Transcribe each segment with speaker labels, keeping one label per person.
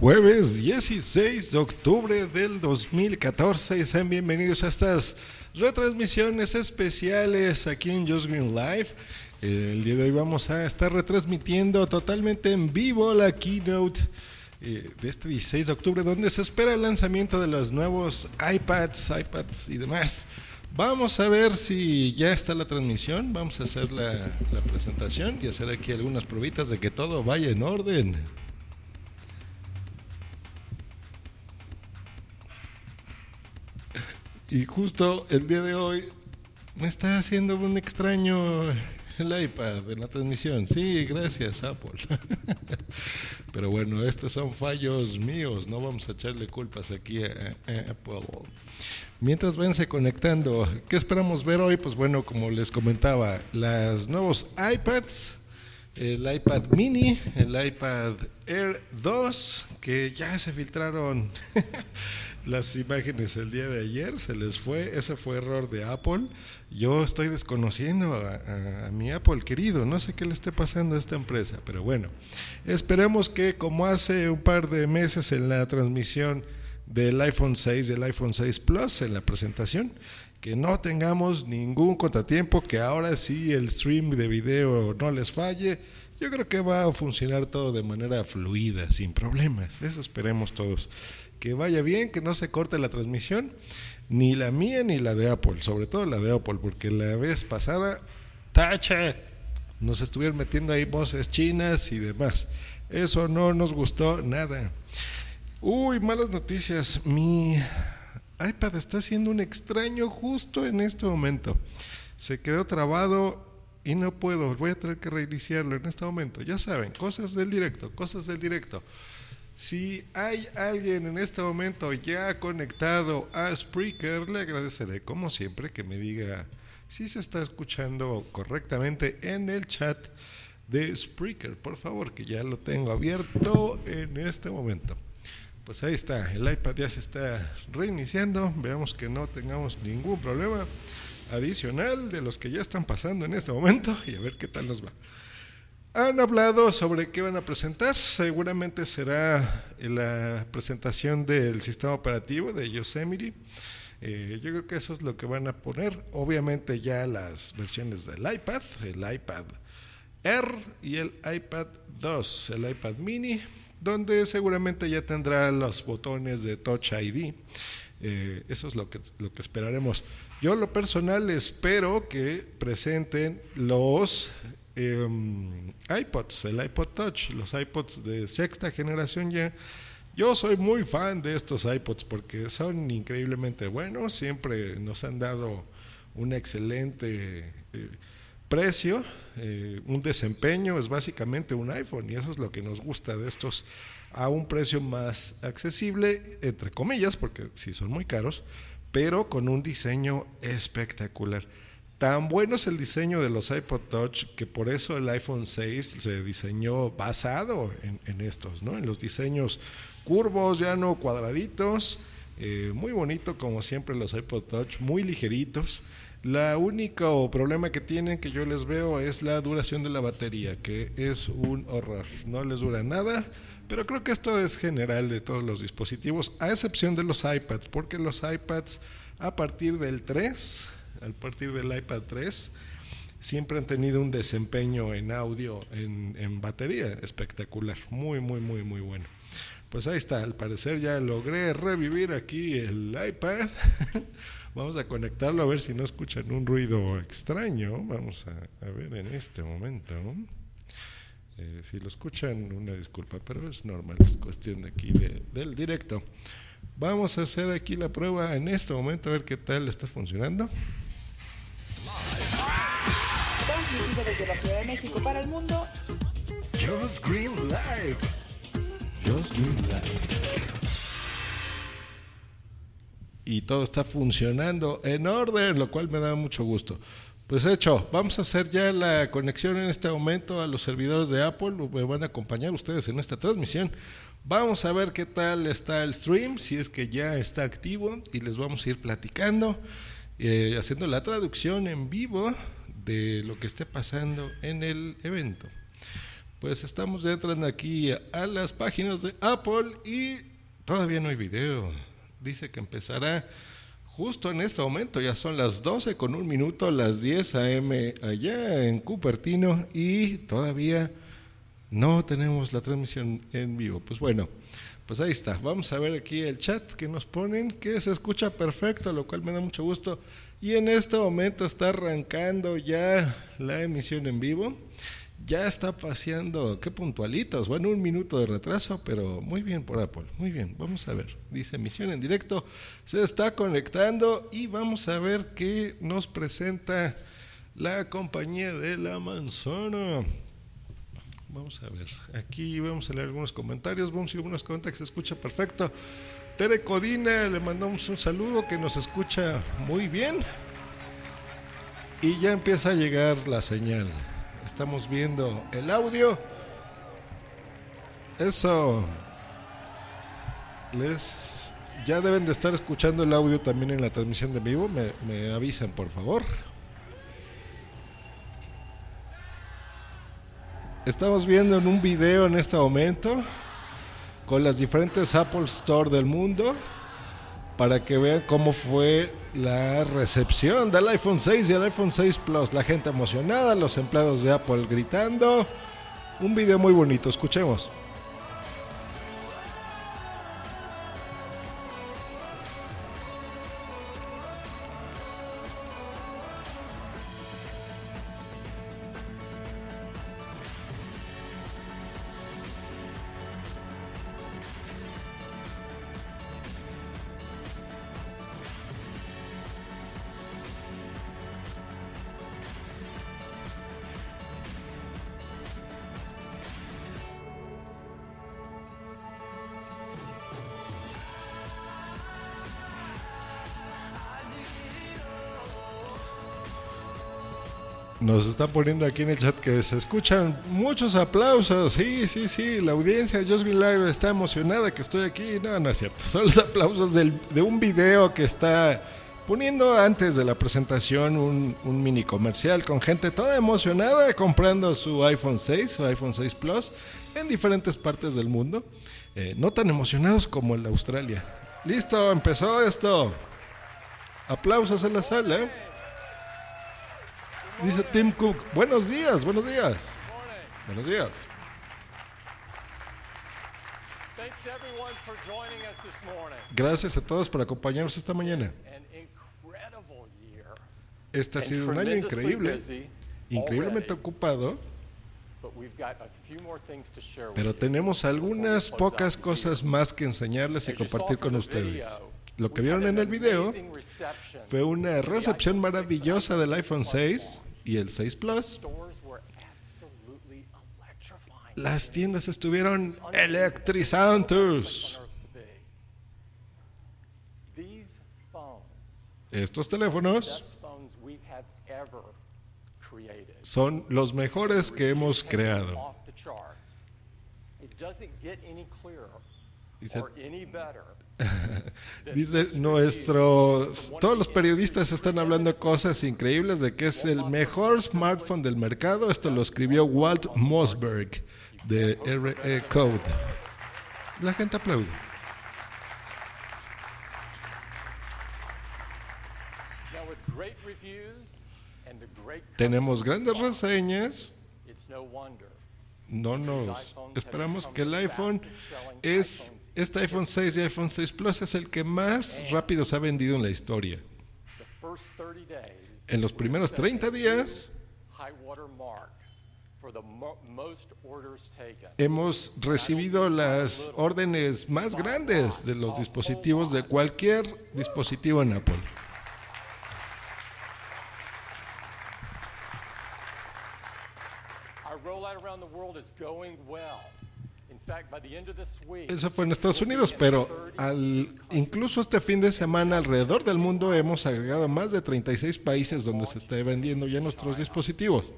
Speaker 1: Jueves 16 de octubre del 2014 y sean bienvenidos a estas retransmisiones especiales aquí en Just Green Live. El día de hoy vamos a estar retransmitiendo totalmente en vivo la keynote eh, de este 16 de octubre donde se espera el lanzamiento de los nuevos iPads, iPads y demás. Vamos a ver si ya está la transmisión, vamos a hacer la, la presentación y hacer aquí algunas probitas de que todo vaya en orden. Y justo el día de hoy me está haciendo un extraño el iPad en la transmisión. Sí, gracias Apple. Pero bueno, estos son fallos míos, no vamos a echarle culpas aquí a, Apple. Mientras vense conectando, ¿qué esperamos ver hoy? Pues bueno, como les comentaba, los nuevos iPads, el iPad mini, el iPad Air 2, que ya se filtraron las imágenes el día de ayer, se les fue, ese fue error de Apple. Yo estoy desconociendo a, mi Apple querido, no sé qué le esté pasando a esta empresa, pero bueno, esperemos que como hace un par de meses en la transmisión del iPhone 6, del iPhone 6 Plus, en la presentación, que no tengamos ningún contratiempo, que ahora sí el stream de video no les falle. Yo creo que va a funcionar todo de manera fluida, sin problemas. Eso esperemos todos que vaya bien, que no se corte la transmisión, ni la mía ni la de Apple, sobre todo la de Apple, porque la vez pasada, tache, nos estuvieron metiendo ahí voces chinas y demás. Eso no nos gustó nada. Uy, malas noticias. Mi iPad está haciendo un extraño justo en este momento. Se quedó trabado y no puedo. Voy a tener que reiniciarlo en este momento. Ya saben, cosas del directo, cosas del directo. Si hay alguien en este momento ya conectado a Spreaker, le agradeceré como siempre que me diga si se está escuchando correctamente en el chat de Spreaker, por favor, que ya lo tengo abierto en este momento. Pues ahí está, el iPad ya se está reiniciando, veamos que no tengamos ningún problema adicional de los que ya están pasando en este momento y a ver qué tal nos va. Han hablado sobre qué van a presentar. Seguramente será la presentación del sistema operativo de Yosemite. Eh, yo creo que eso es lo que van a poner. Obviamente ya las versiones del iPad, el iPad Air y el iPad 2, el iPad mini, donde seguramente ya tendrá los botones de Touch ID. Eh, eso es lo que, lo que esperaremos. Yo lo personal espero que presenten los Em, iPods, el iPod Touch, los iPods de sexta generación ya. Yo soy muy fan de estos iPods porque son increíblemente buenos, siempre nos han dado un excelente eh, precio, eh, un desempeño, es básicamente un iPhone y eso es lo que nos gusta de estos a un precio más accesible, entre comillas, porque sí son muy caros, pero con un diseño espectacular. Tan bueno es el diseño de los iPod Touch que por eso el iPhone 6 se diseñó basado en, estos, ¿no? En los diseños curvos, ya no cuadraditos, eh, muy bonito como siempre los iPod Touch, muy ligeritos. La único problema que tienen que yo les veo es la duración de la batería, que es un horror. No les dura nada, pero creo que esto es general de todos los dispositivos, a excepción de los iPads, porque los iPads a partir del 3 al partir del iPad 3, siempre han tenido un desempeño en audio, en, batería espectacular, muy, muy, muy, muy bueno. Pues ahí está, al parecer ya logré revivir aquí el iPad. Vamos a conectarlo a ver si no escuchan un ruido extraño. Vamos a, ver en este momento. Eh, si lo escuchan, una disculpa, pero es normal, es cuestión de aquí del directo. Vamos a hacer aquí la prueba en este momento a ver qué tal está funcionando.
Speaker 2: Transmitido desde la Ciudad de México para el mundo.
Speaker 3: Just Green Live.
Speaker 1: Just Green Live. Y todo está funcionando en orden, lo cual me da mucho gusto. Pues hecho, vamos a hacer ya la conexión en este momento a los servidores de Apple. Me van a acompañar ustedes en esta transmisión. Vamos a ver qué tal está el stream, si es que ya está activo y les vamos a ir platicando, eh, haciendo la traducción en vivo de lo que esté pasando en el evento. Pues estamos entrando aquí a las páginas de Apple y todavía no hay video. Dice que empezará justo en este momento, ya son las 12 con un minuto, las 10 a.m. allá en Cupertino y todavía no tenemos la transmisión en vivo. Pues bueno, pues ahí está. Vamos a ver aquí el chat que nos ponen, que se escucha perfecto, lo cual me da mucho gusto. Y en este momento está arrancando ya la emisión en vivo ya está paseando, qué puntualitos, bueno, un minuto de retraso, pero muy bien por Apple, muy bien, vamos a ver, dice emisión en directo, se está conectando y vamos a ver qué nos presenta la compañía de la manzana. Vamos a ver, aquí vamos a leer algunos comentarios, vamos a ir algunos comentarios, se escucha perfecto. Tere Codina, le mandamos un saludo que nos escucha muy bien. Y ya empieza a llegar la señal. Estamos viendo el audio. Eso. Les ya deben de estar escuchando el audio también en la transmisión de vivo. Me, me avisan, por favor. Estamos viendo en un video en este momento con las diferentes Apple Store del mundo para que vean cómo fue la recepción del iPhone 6 y el iPhone 6 Plus. La gente emocionada, los empleados de Apple gritando. Un video muy bonito, escuchemos. Nos están poniendo aquí en el chat que se escuchan muchos aplausos. Sí, sí, sí. La audiencia de Just Live está emocionada que estoy aquí. No, no es cierto. Son los aplausos de un video que está poniendo antes de la presentación un, un, mini comercial con gente toda emocionada comprando su iPhone 6 su iPhone 6 Plus en diferentes partes del mundo. Eh, no tan emocionados como el de Australia. Listo, empezó esto. Aplausos en la sala. Dice Tim Cook, buenos días, buenos días. Buenos días. Gracias a todos por acompañarnos esta mañana. Este ha sido un año increíble, increíblemente ocupado, pero tenemos algunas pocas cosas más que enseñarles y compartir con ustedes. Lo que vieron en el video fue una recepción maravillosa del iPhone 6 y el 6 Plus, las tiendas estuvieron electrizantes. Estos teléfonos son los mejores que hemos creado. Dice, Dice nuestros, todos los periodistas están hablando cosas increíbles de que es el mejor smartphone del mercado. Esto lo escribió Walt Mossberg de RE Code. La gente aplaude. Tenemos grandes reseñas. No nos esperamos que el iPhone es este iPhone 6 y iPhone 6 Plus es el que más rápido se ha vendido en la historia. En los primeros 30 días hemos recibido las órdenes más grandes de los dispositivos de cualquier dispositivo en Apple. Eso fue en Estados Unidos, pero al, incluso este fin de semana alrededor del mundo hemos agregado más de 36 países donde se está vendiendo ya nuestros dispositivos,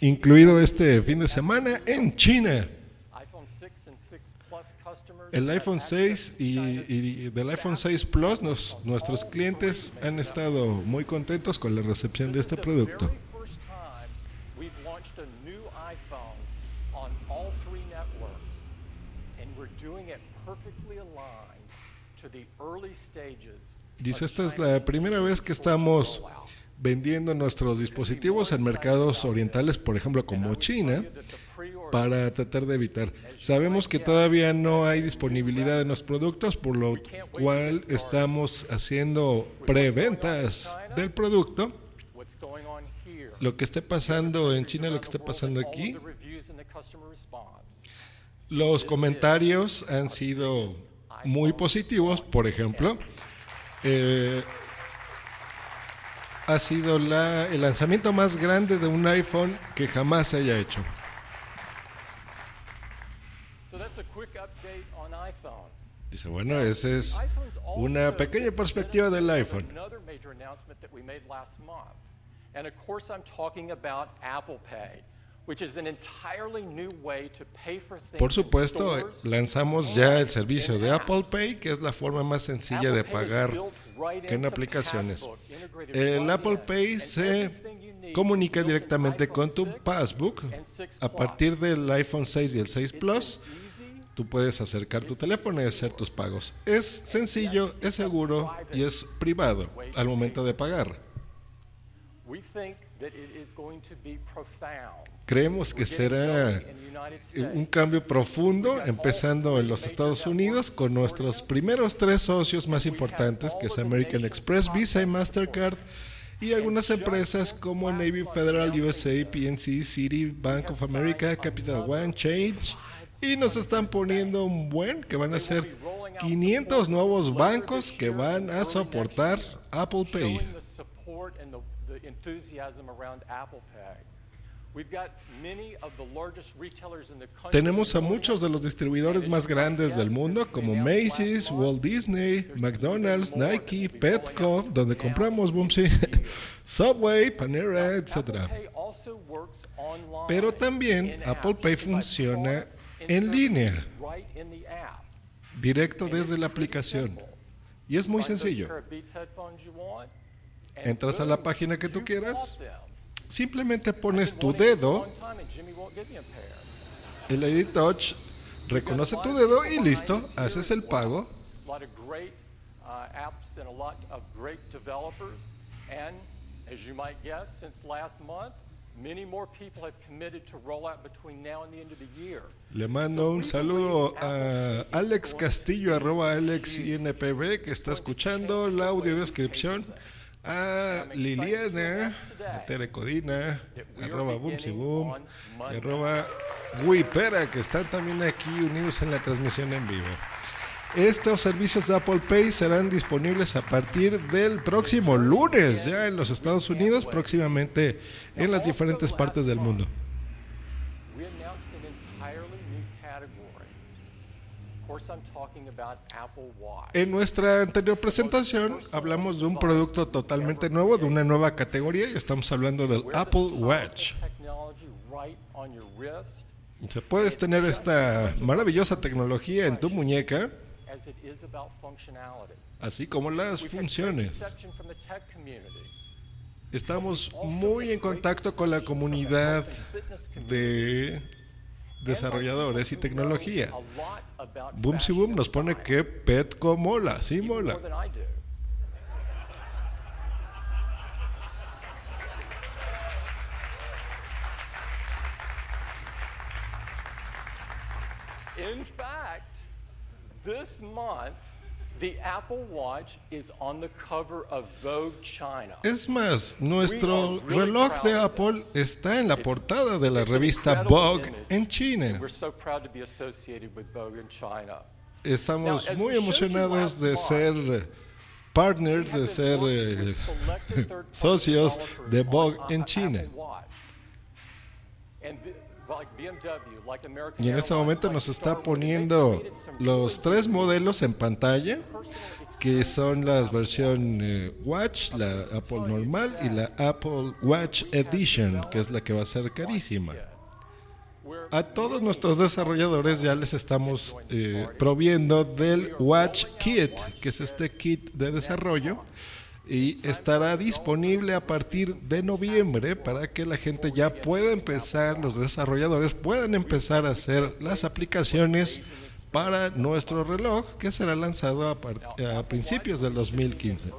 Speaker 1: incluido este fin de semana en China. El iPhone 6 y, del iPhone 6 Plus, nuestros clientes han estado muy contentos con la recepción de este producto. Dice, esta es la primera vez que estamos vendiendo nuestros dispositivos en mercados orientales, por ejemplo, como China, para tratar de evitar. Sabemos que todavía no hay disponibilidad de los productos, por lo cual estamos haciendo preventas del producto. Lo que esté pasando en China, lo que esté pasando aquí. Los comentarios han sido muy positivos, por ejemplo. Eh, ha sido la, el lanzamiento más grande de un iPhone que jamás se haya hecho. Dice, bueno, esa es una pequeña perspectiva del iPhone. And of course I'm talking about Apple Pay. Por supuesto, lanzamos ya el servicio de Apple Pay, que es la forma más sencilla de pagar que en aplicaciones. El Apple Pay se comunica directamente con tu Passbook. A partir del iPhone 6 y el 6 Plus, tú puedes acercar tu teléfono y hacer tus pagos. Es sencillo, es seguro y es privado al momento de pagar. Creemos que será un cambio profundo, empezando en los Estados Unidos con nuestros primeros tres socios más importantes, que es American Express, Visa y Mastercard, y algunas empresas como Navy Federal, USA, PNC, City, Bank of America, Capital One, Change, y nos están poniendo un buen, que van a ser 500 nuevos bancos que van a soportar Apple Pay. Tenemos a muchos de los distribuidores más grandes del mundo como Macy's, Walt Disney, McDonald's, Nike, Petco, donde compramos Boomsy, Subway, Panera, etc. Pero también Apple Pay funciona en línea, directo desde la aplicación. Y es muy sencillo. Entras a la página que tú quieras, Simplemente pones tu dedo, el ID Touch reconoce tu dedo y listo, haces el pago. Le mando un saludo a Alex Castillo, arroba Alex INPB, que está escuchando la audiodescripción a Liliana, Terecodina, arroba Boom, arroba Wipera, que están también aquí unidos en la transmisión en vivo. Estos servicios de Apple Pay serán disponibles a partir del próximo lunes, ya en los Estados Unidos, próximamente en las diferentes partes del mundo. En nuestra anterior presentación hablamos de un producto totalmente nuevo, de una nueva categoría, y estamos hablando del Apple Watch. Se puedes tener esta maravillosa tecnología en tu muñeca, así como las funciones. Estamos muy en contacto con la comunidad de desarrolladores y tecnología. Boom si Boom nos pone que Petco mola, sí mola. In fact, this month es más, nuestro reloj de Apple está en la portada de la revista Vogue en China. Estamos muy emocionados de ser partners, de ser eh, socios de Vogue en China. Y en este momento nos está poniendo los tres modelos en pantalla, que son las versiones eh, Watch, la Apple normal y la Apple Watch Edition, que es la que va a ser carísima. A todos nuestros desarrolladores ya les estamos eh, proviendo del Watch Kit, que es este kit de desarrollo y estará disponible a partir de noviembre para que la gente ya pueda empezar, los desarrolladores puedan empezar a hacer las aplicaciones para nuestro reloj que será lanzado a, principios del 2015.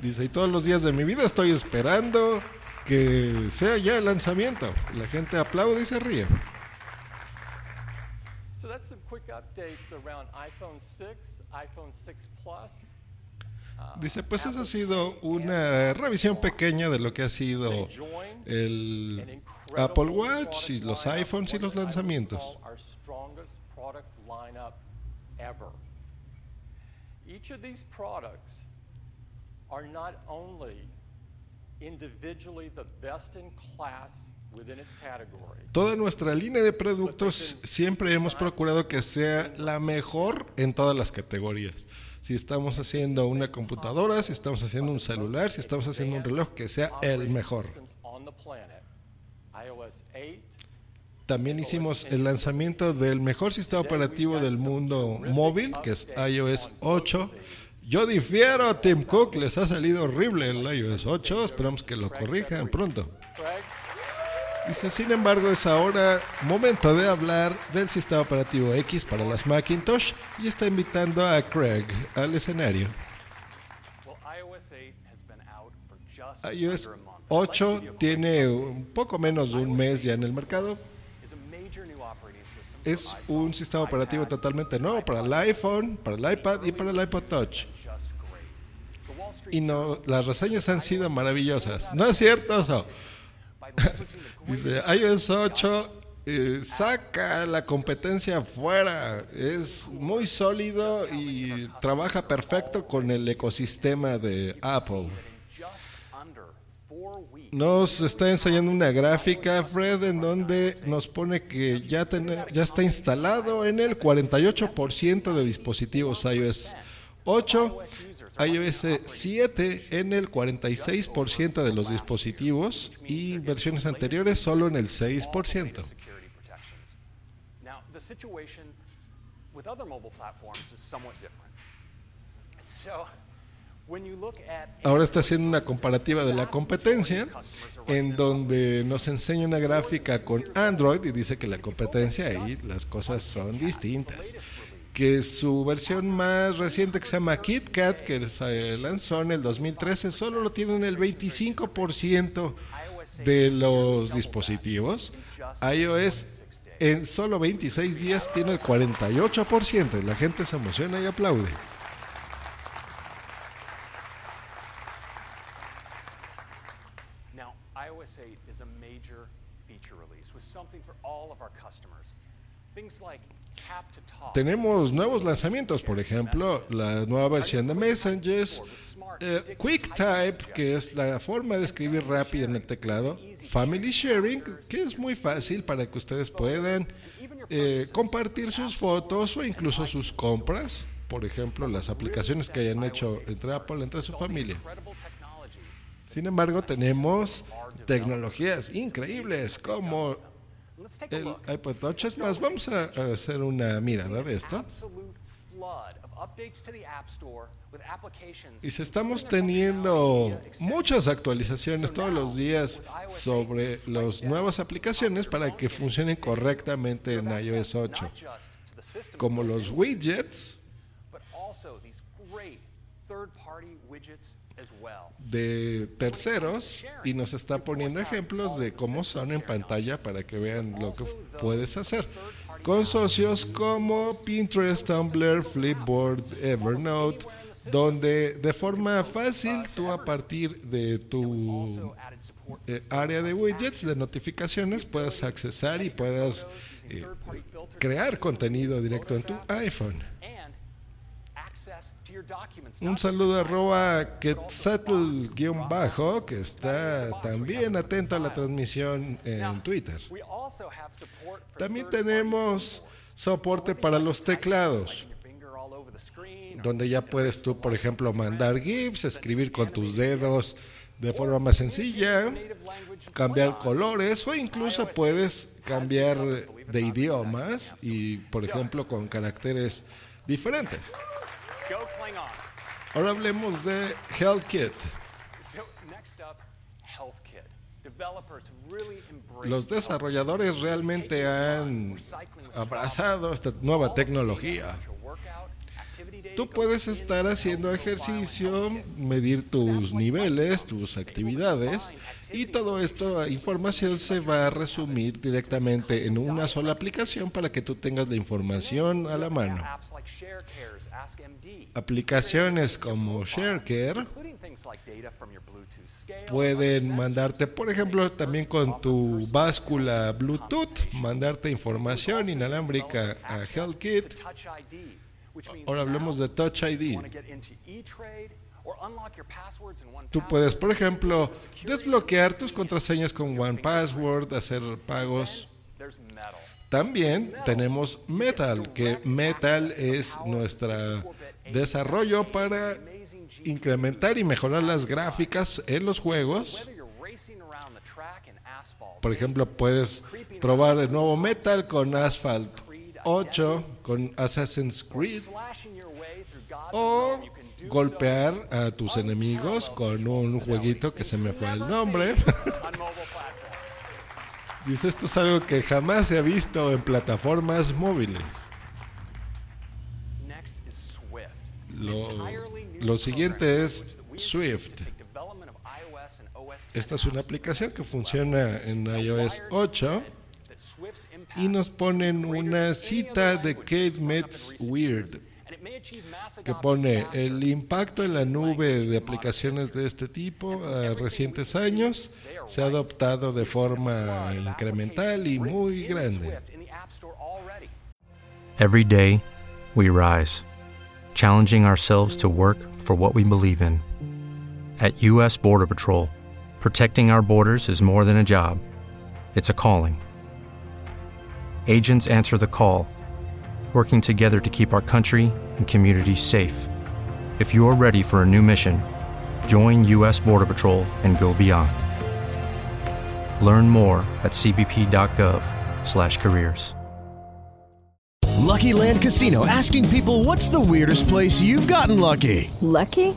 Speaker 1: Dice, y todos los días de mi vida estoy esperando que sea ya el lanzamiento. La gente aplaude y se ríe. Dice, pues esa ha sido una revisión pequeña de lo que ha sido el Apple Watch y los iPhones y los lanzamientos. Each of these products are not only individually the best in class Toda nuestra línea de productos siempre hemos procurado que sea la mejor en todas las categorías. Si estamos haciendo una computadora, si estamos haciendo un celular, si estamos haciendo un reloj, que sea el mejor. También hicimos el lanzamiento del mejor sistema operativo del mundo móvil, que es iOS 8. Yo difiero, Tim Cook, les ha salido horrible el iOS 8, esperamos que lo corrijan pronto. Dice, sin embargo, es ahora momento de hablar del sistema operativo X para las Macintosh y está invitando a Craig al escenario. iOS 8 tiene un poco menos de un mes ya en el mercado. Es un sistema operativo totalmente nuevo para el iPhone, para el iPad y para el iPod Touch. Y no, las reseñas han sido maravillosas. ¿No es cierto eso? Dice, iOS 8 eh, saca la competencia afuera. Es muy sólido y trabaja perfecto con el ecosistema de Apple. Nos está enseñando una gráfica, Fred, en donde nos pone que ya, ya está instalado en el 48% de dispositivos iOS 8 iOS 7 en el 46% de los dispositivos y versiones anteriores solo en el 6%. Ahora está haciendo una comparativa de la competencia en donde nos enseña una gráfica con Android y dice que la competencia ahí las cosas son distintas que su versión más reciente que se llama KitKat, que se lanzó en el 2013, solo lo tienen el 25% de los dispositivos. iOS en solo 26 días tiene el 48% y la gente se emociona y aplaude. Tenemos nuevos lanzamientos, por ejemplo, la nueva versión de Messengers, eh, QuickType, que es la forma de escribir rápido en el teclado, Family Sharing, que es muy fácil para que ustedes puedan eh, compartir sus fotos o incluso sus compras, por ejemplo, las aplicaciones que hayan hecho entre Apple, entre su familia. Sin embargo, tenemos tecnologías increíbles como el iPod Touch. Es más, vamos a, hacer una mirada de esto. Y si estamos teniendo muchas actualizaciones todos los días sobre las nuevas aplicaciones para que funcionen correctamente en iOS 8, como los widgets, de terceros y nos está poniendo ejemplos de cómo son en pantalla para que vean lo que puedes hacer. Con socios como Pinterest, Tumblr, Flipboard, Evernote, donde de forma fácil tú a partir de tu eh, área de widgets, de notificaciones, puedas accesar y puedas eh, crear contenido directo en tu iPhone. Un saludo a arroba Quetzatl-bajo, que está también atento a la transmisión en Twitter. También tenemos soporte para los teclados, donde ya puedes tú, por ejemplo, mandar GIFs, escribir con tus dedos de forma más sencilla, cambiar colores o incluso puedes cambiar de idiomas y, por ejemplo, con caracteres diferentes. Ahora hablemos de HealthKit. Los desarrolladores realmente han abrazado esta nueva tecnología. Tú puedes estar haciendo ejercicio, medir tus niveles, tus actividades y todo esto, información se va a resumir directamente en una sola aplicación para que tú tengas la información a la mano. Aplicaciones como ShareCare pueden mandarte, por ejemplo, también con tu báscula Bluetooth, mandarte información inalámbrica a HealthKit Ahora hablemos de Touch ID. Tú puedes, por ejemplo, desbloquear tus contraseñas con One Password, hacer pagos. También tenemos Metal, que Metal es nuestro desarrollo para incrementar y mejorar las gráficas en los juegos. Por ejemplo, puedes probar el nuevo Metal con Asphalt 8 con Assassin's Creed o golpear a tus enemigos con un jueguito que se me fue el nombre. Dice, esto es algo que jamás se ha visto en plataformas móviles. Lo, lo siguiente es Swift. Esta es una aplicación que funciona en iOS 8 y nos ponen una cita de Kate Metz Weird que pone el impacto en la nube de aplicaciones de este tipo a recientes años se ha adoptado de forma incremental y muy grande.
Speaker 2: Every day we rise, challenging ourselves to work for what we believe in. At US Border Patrol, protecting our borders is more than a job. It's a calling. Agents answer the call, working together to keep our country and communities safe. If you're ready for a new mission, join U.S. Border Patrol and go beyond. Learn more at cbp.gov/careers.
Speaker 3: Lucky Land Casino asking people, "What's the weirdest place you've gotten lucky?"
Speaker 4: Lucky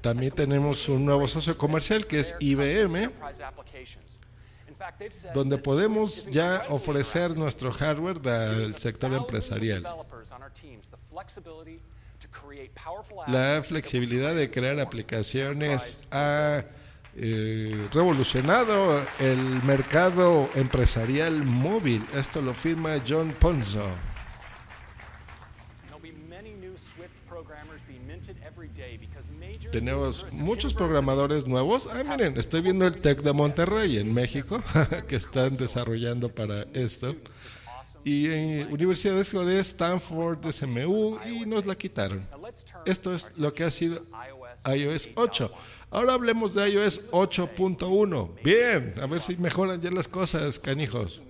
Speaker 1: También tenemos un nuevo socio comercial que es IBM. donde podemos ya ofrecer nuestro hardware del sector empresarial. La flexibilidad de crear aplicaciones ha eh, revolucionado el mercado empresarial móvil. Esto lo firma John Ponzo. Tenemos muchos programadores nuevos. Ah, miren, estoy viendo el TEC de Monterrey en México, que están desarrollando para esto. Y en universidades de Stanford, de SMU, y nos la quitaron. Esto es lo que ha sido iOS 8. Ahora hablemos de iOS 8.1. Bien, a ver si mejoran ya las cosas, canijos.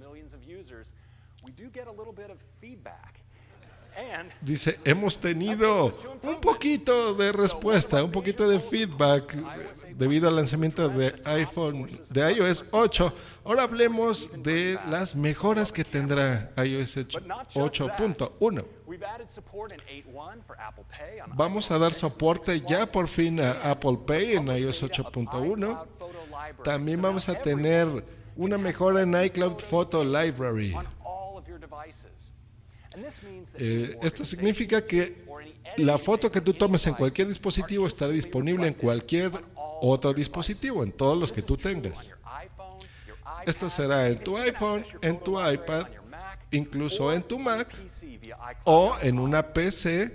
Speaker 1: Dice, hemos tenido un poquito de respuesta, un poquito de feedback debido al lanzamiento de iPhone, de iOS 8. Ahora hablemos de las mejoras que tendrá iOS 8.1. Vamos a dar soporte ya por fin a Apple Pay en iOS 8.1. También vamos a tener una mejora en iCloud Photo Library.
Speaker 5: Eh, esto significa que la foto que tú tomes en cualquier dispositivo estará disponible en cualquier otro dispositivo, en todos los que tú tengas. Esto será en tu iPhone, en tu iPad, incluso en tu Mac o en una PC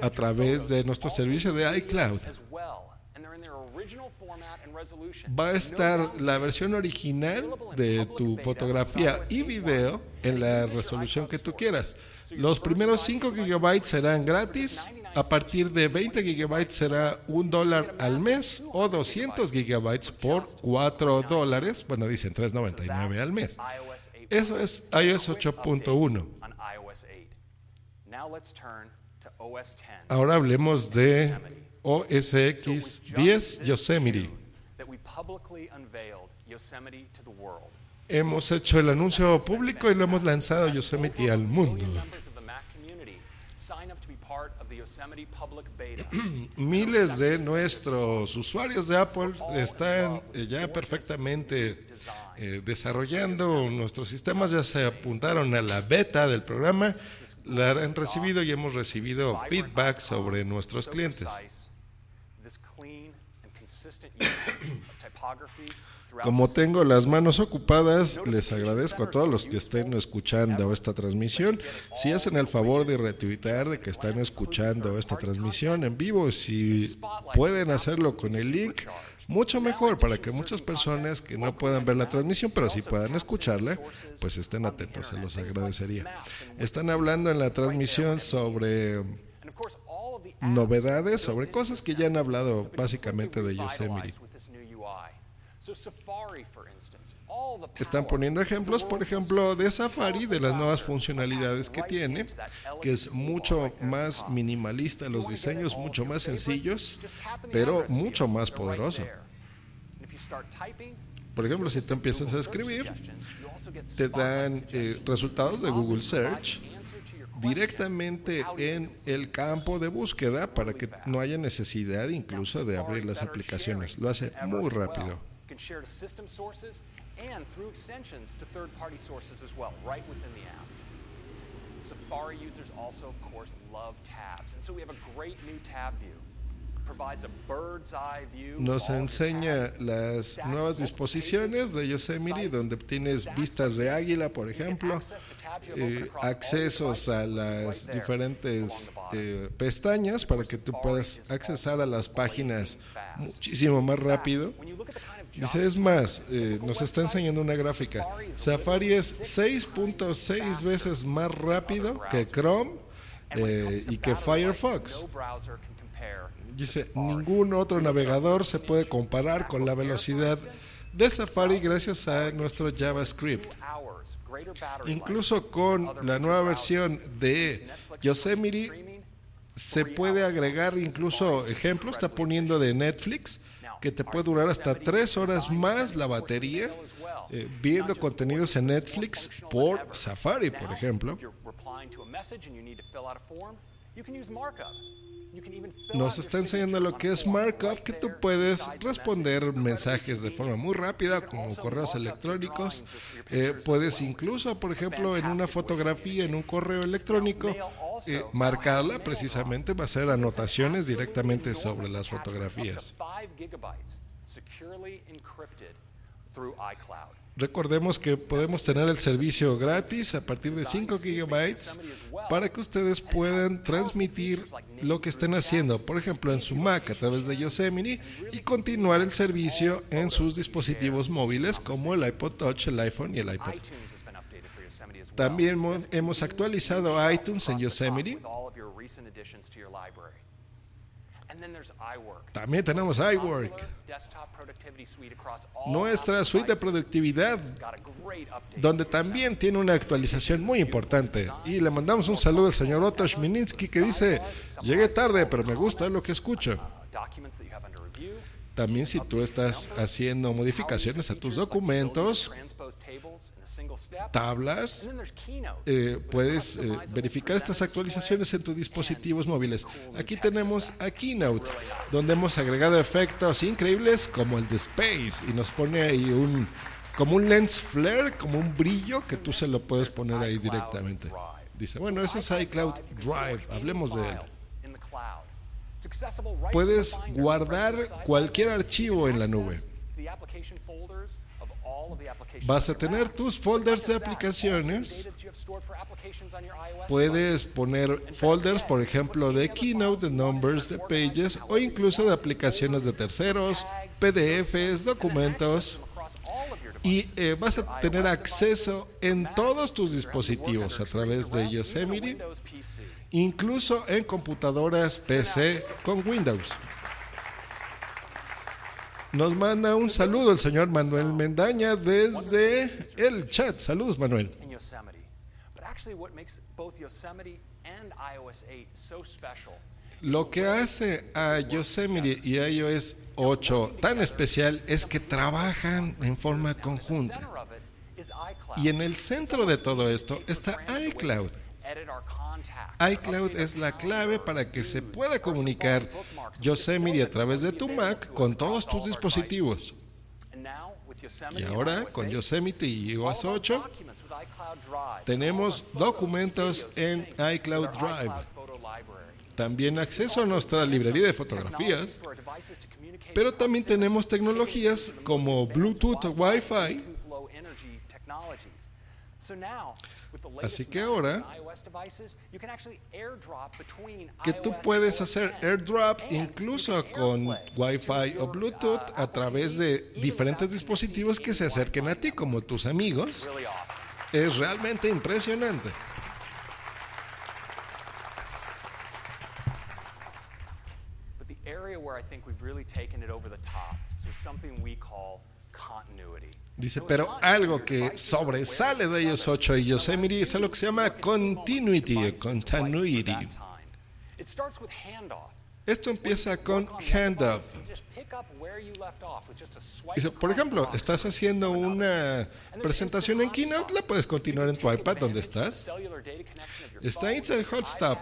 Speaker 5: a través de nuestro servicio de iCloud. Va a estar la versión original de tu fotografía y video en la resolución que tú quieras. Los primeros 5 GB serán gratis. A partir de 20 GB será un dólar al mes o 200 GB por 4 dólares. Bueno, dicen 3.99 al mes. Eso es iOS 8.1. Ahora hablemos de OS X 10 Yosemite. Hemos hecho el anuncio público y lo hemos lanzado Yosemite al mundo. Miles de nuestros usuarios de Apple están eh, ya perfectamente eh, desarrollando nuestros sistemas, ya se apuntaron a la beta del programa, la han recibido y hemos recibido feedback sobre nuestros clientes. Como tengo las manos ocupadas, les agradezco a todos los que estén escuchando esta transmisión. Si hacen el favor de retuitear de que están escuchando esta transmisión en vivo, si pueden hacerlo con el link, mucho mejor para que muchas personas que no puedan ver la transmisión, pero sí puedan escucharla, pues estén atentos, se los agradecería. Están hablando en la transmisión sobre novedades, sobre cosas que ya han hablado básicamente de Yosemite. Están poniendo ejemplos, por ejemplo, de Safari, de las nuevas funcionalidades que tiene, que es mucho más minimalista, los diseños mucho más sencillos, pero mucho más poderoso. Por ejemplo, si tú empiezas a escribir, te dan eh, resultados de Google Search directamente en el campo de búsqueda para que no haya necesidad incluso de abrir las aplicaciones. Lo hace muy rápido. Safari users also, of course, love tabs. And so we have a great new tab view. Nos enseña las nuevas disposiciones de Yosemite, donde tienes vistas de águila, por ejemplo, eh, accesos a las diferentes eh, pestañas para que tú puedas accesar a las páginas muchísimo más rápido. Dice, es más, eh, nos está enseñando una gráfica. Safari es 6.6 veces más rápido que Chrome y que Firefox. Dice, ningún otro navegador se puede comparar con la velocidad de Safari gracias a nuestro JavaScript. Incluso con la nueva versión de Yosemite se puede agregar incluso ejemplos, está poniendo de Netflix, que te puede durar hasta tres horas más la batería eh, viendo contenidos en Netflix por Safari, por ejemplo. Nos está enseñando lo que es markup, que tú puedes responder mensajes de forma muy rápida, como correos electrónicos. Eh, puedes incluso, por ejemplo, en una fotografía, en un correo electrónico, eh, marcarla precisamente, va a hacer anotaciones directamente sobre las fotografías. Recordemos que podemos tener el servicio gratis a partir de 5 gigabytes para que ustedes puedan transmitir lo que estén haciendo, por ejemplo, en su Mac a través de Yosemite y continuar el servicio en sus dispositivos móviles como el iPod Touch, el iPhone y el iPad. También hemos actualizado iTunes en Yosemite también tenemos iWork, nuestra suite de productividad, donde también tiene una actualización muy importante. Y le mandamos un saludo al señor Otto Schmininsky que dice, llegué tarde, pero me gusta lo que escucho. También si tú estás haciendo modificaciones a tus documentos, tablas, eh, puedes eh, verificar estas actualizaciones en tus dispositivos móviles. Aquí tenemos a Keynote, donde hemos agregado efectos increíbles como el de Space y nos pone ahí un como un lens flare, como un brillo que tú se lo puedes poner ahí directamente.
Speaker 1: Dice, bueno, ese es iCloud Drive, hablemos de él. Puedes guardar cualquier archivo en la nube. Vas a tener tus folders de aplicaciones. Puedes poner folders, por ejemplo, de Keynote, de Numbers, de Pages o incluso de aplicaciones de terceros, PDFs, documentos. Y eh, vas a tener acceso en todos tus dispositivos a través de Yosemite, incluso en computadoras PC con Windows. Nos manda un saludo el señor Manuel Mendaña desde el chat. Saludos, Manuel. Lo que hace a Yosemite y iOS 8 tan especial es que trabajan en forma conjunta. Y en el centro de todo esto está iCloud. iCloud es la clave para que se pueda comunicar Yosemite a través de tu Mac con todos tus dispositivos. Y ahora con Yosemite y iOS 8 tenemos documentos en iCloud Drive. También acceso a nuestra librería de fotografías. Pero también tenemos tecnologías como Bluetooth Wi-Fi. Así que ahora que tú puedes hacer airdrop incluso con Wi-Fi o Bluetooth a través de diferentes dispositivos que se acerquen a ti como tus amigos, es realmente impresionante. Dice, pero algo que sobresale de ellos 8 y Yosemite es algo que se llama continuity, continuity. Esto empieza con handoff. Por ejemplo, estás haciendo una presentación en Keynote, la puedes continuar en tu iPad donde estás. Está Instant Hotstop.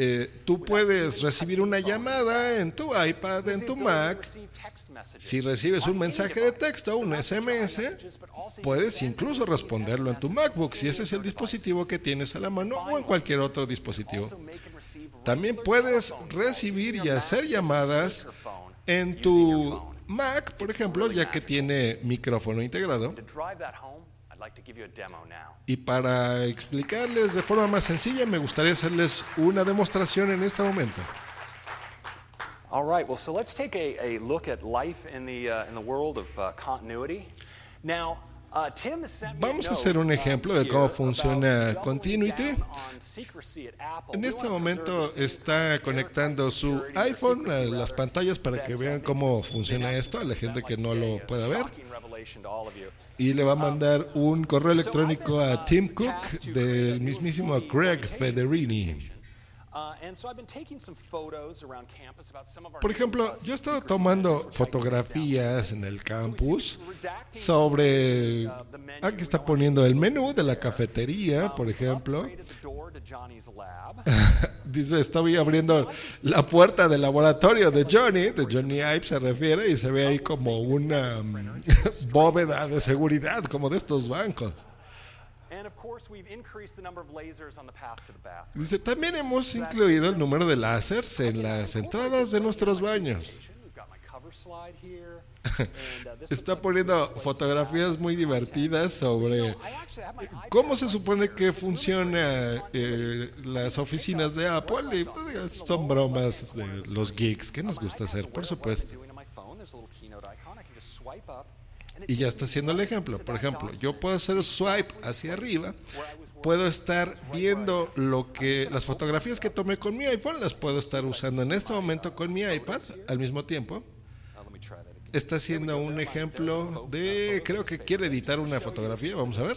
Speaker 1: Eh, tú puedes recibir una llamada en tu iPad, en tu Mac. Si recibes un mensaje de texto, un SMS, puedes incluso responderlo en tu MacBook si ese es el dispositivo que tienes a la mano o en cualquier otro dispositivo. También puedes recibir y hacer llamadas en tu Mac, por ejemplo, ya que tiene micrófono integrado. Y para explicarles de forma más sencilla, me gustaría hacerles una demostración en este momento.
Speaker 6: All right, well, so let's take a, a look at life in the, uh, in the world of uh, continuity. Now, uh, Tim sent me
Speaker 1: Vamos a hacer un
Speaker 6: note,
Speaker 1: ejemplo
Speaker 6: uh,
Speaker 1: de cómo funciona Continuity. En este momento está conectando su iPhone a las pantallas para que vean
Speaker 6: uh,
Speaker 1: cómo funciona esto, a la gente que no lo pueda ver. Y le va a mandar un correo electrónico a Tim Cook del mismísimo Craig Federini. Por
Speaker 6: new,
Speaker 1: ejemplo,
Speaker 6: uh,
Speaker 1: yo he estado tomando fotografías en el campus sobre...
Speaker 6: uh,
Speaker 1: Aquí
Speaker 6: we
Speaker 1: está
Speaker 6: don't want
Speaker 1: poniendo el menú de la cafetería,
Speaker 6: Um,
Speaker 1: por ejemplo. Dice, estoy abriendo la puerta del laboratorio de Johnny, de Johnny Ive se refiere, y se ve ahí como una mm, bóveda de seguridad, como de estos bancos. Dice, también hemos incluido el número de láseres en las entradas de nuestros baños.
Speaker 6: Uh,
Speaker 1: Está poniendo fotografías muy divertidas sobre
Speaker 6: iPad
Speaker 1: cómo se supone que
Speaker 6: It's really
Speaker 1: funciona
Speaker 6: great.
Speaker 1: eh, las oficinas de Apple y pues, son bromas de los geeks que nos gusta hacer, por supuesto. Y ya está haciendo el ejemplo. Por ejemplo, yo puedo hacer swipe hacia arriba, puedo estar viendo lo que las fotografías que tomé con mi iPhone, las puedo estar usando en este momento con mi iPad al mismo tiempo. Está haciendo un ejemplo de, creo que quiere editar una fotografía, vamos a ver.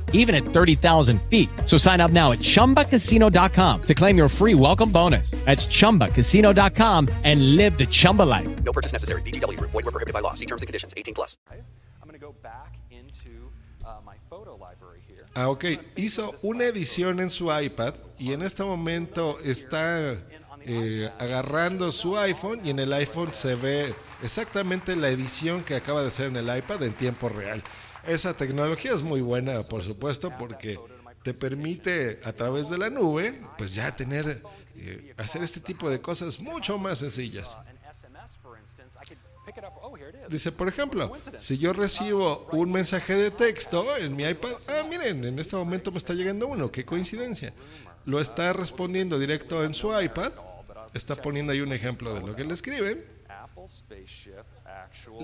Speaker 7: even at 30,000 feet. So sign up now at chumbacasino.com to claim your free welcome bonus. That's chumbacasino.com and live the Chumba life.
Speaker 8: No purchase necessary. VGW Group. Void were prohibited by law. See terms and conditions. 18 plus.
Speaker 6: I'm going to go back into
Speaker 1: Ah, ok. Hizo una edición en su iPad y en este momento está eh, agarrando su iPhone y en el iPhone se ve exactamente la edición que acaba de hacer en el iPad en tiempo real. Esa tecnología es muy buena, por supuesto, porque te permite a través de la nube, pues ya tener, eh, hacer este tipo de cosas mucho más sencillas. Dice, por ejemplo, si yo recibo un mensaje de texto en mi iPad, ah, miren, en este momento me está llegando uno, qué coincidencia. Lo está respondiendo directo en su iPad, está poniendo ahí un ejemplo de lo que le escriben.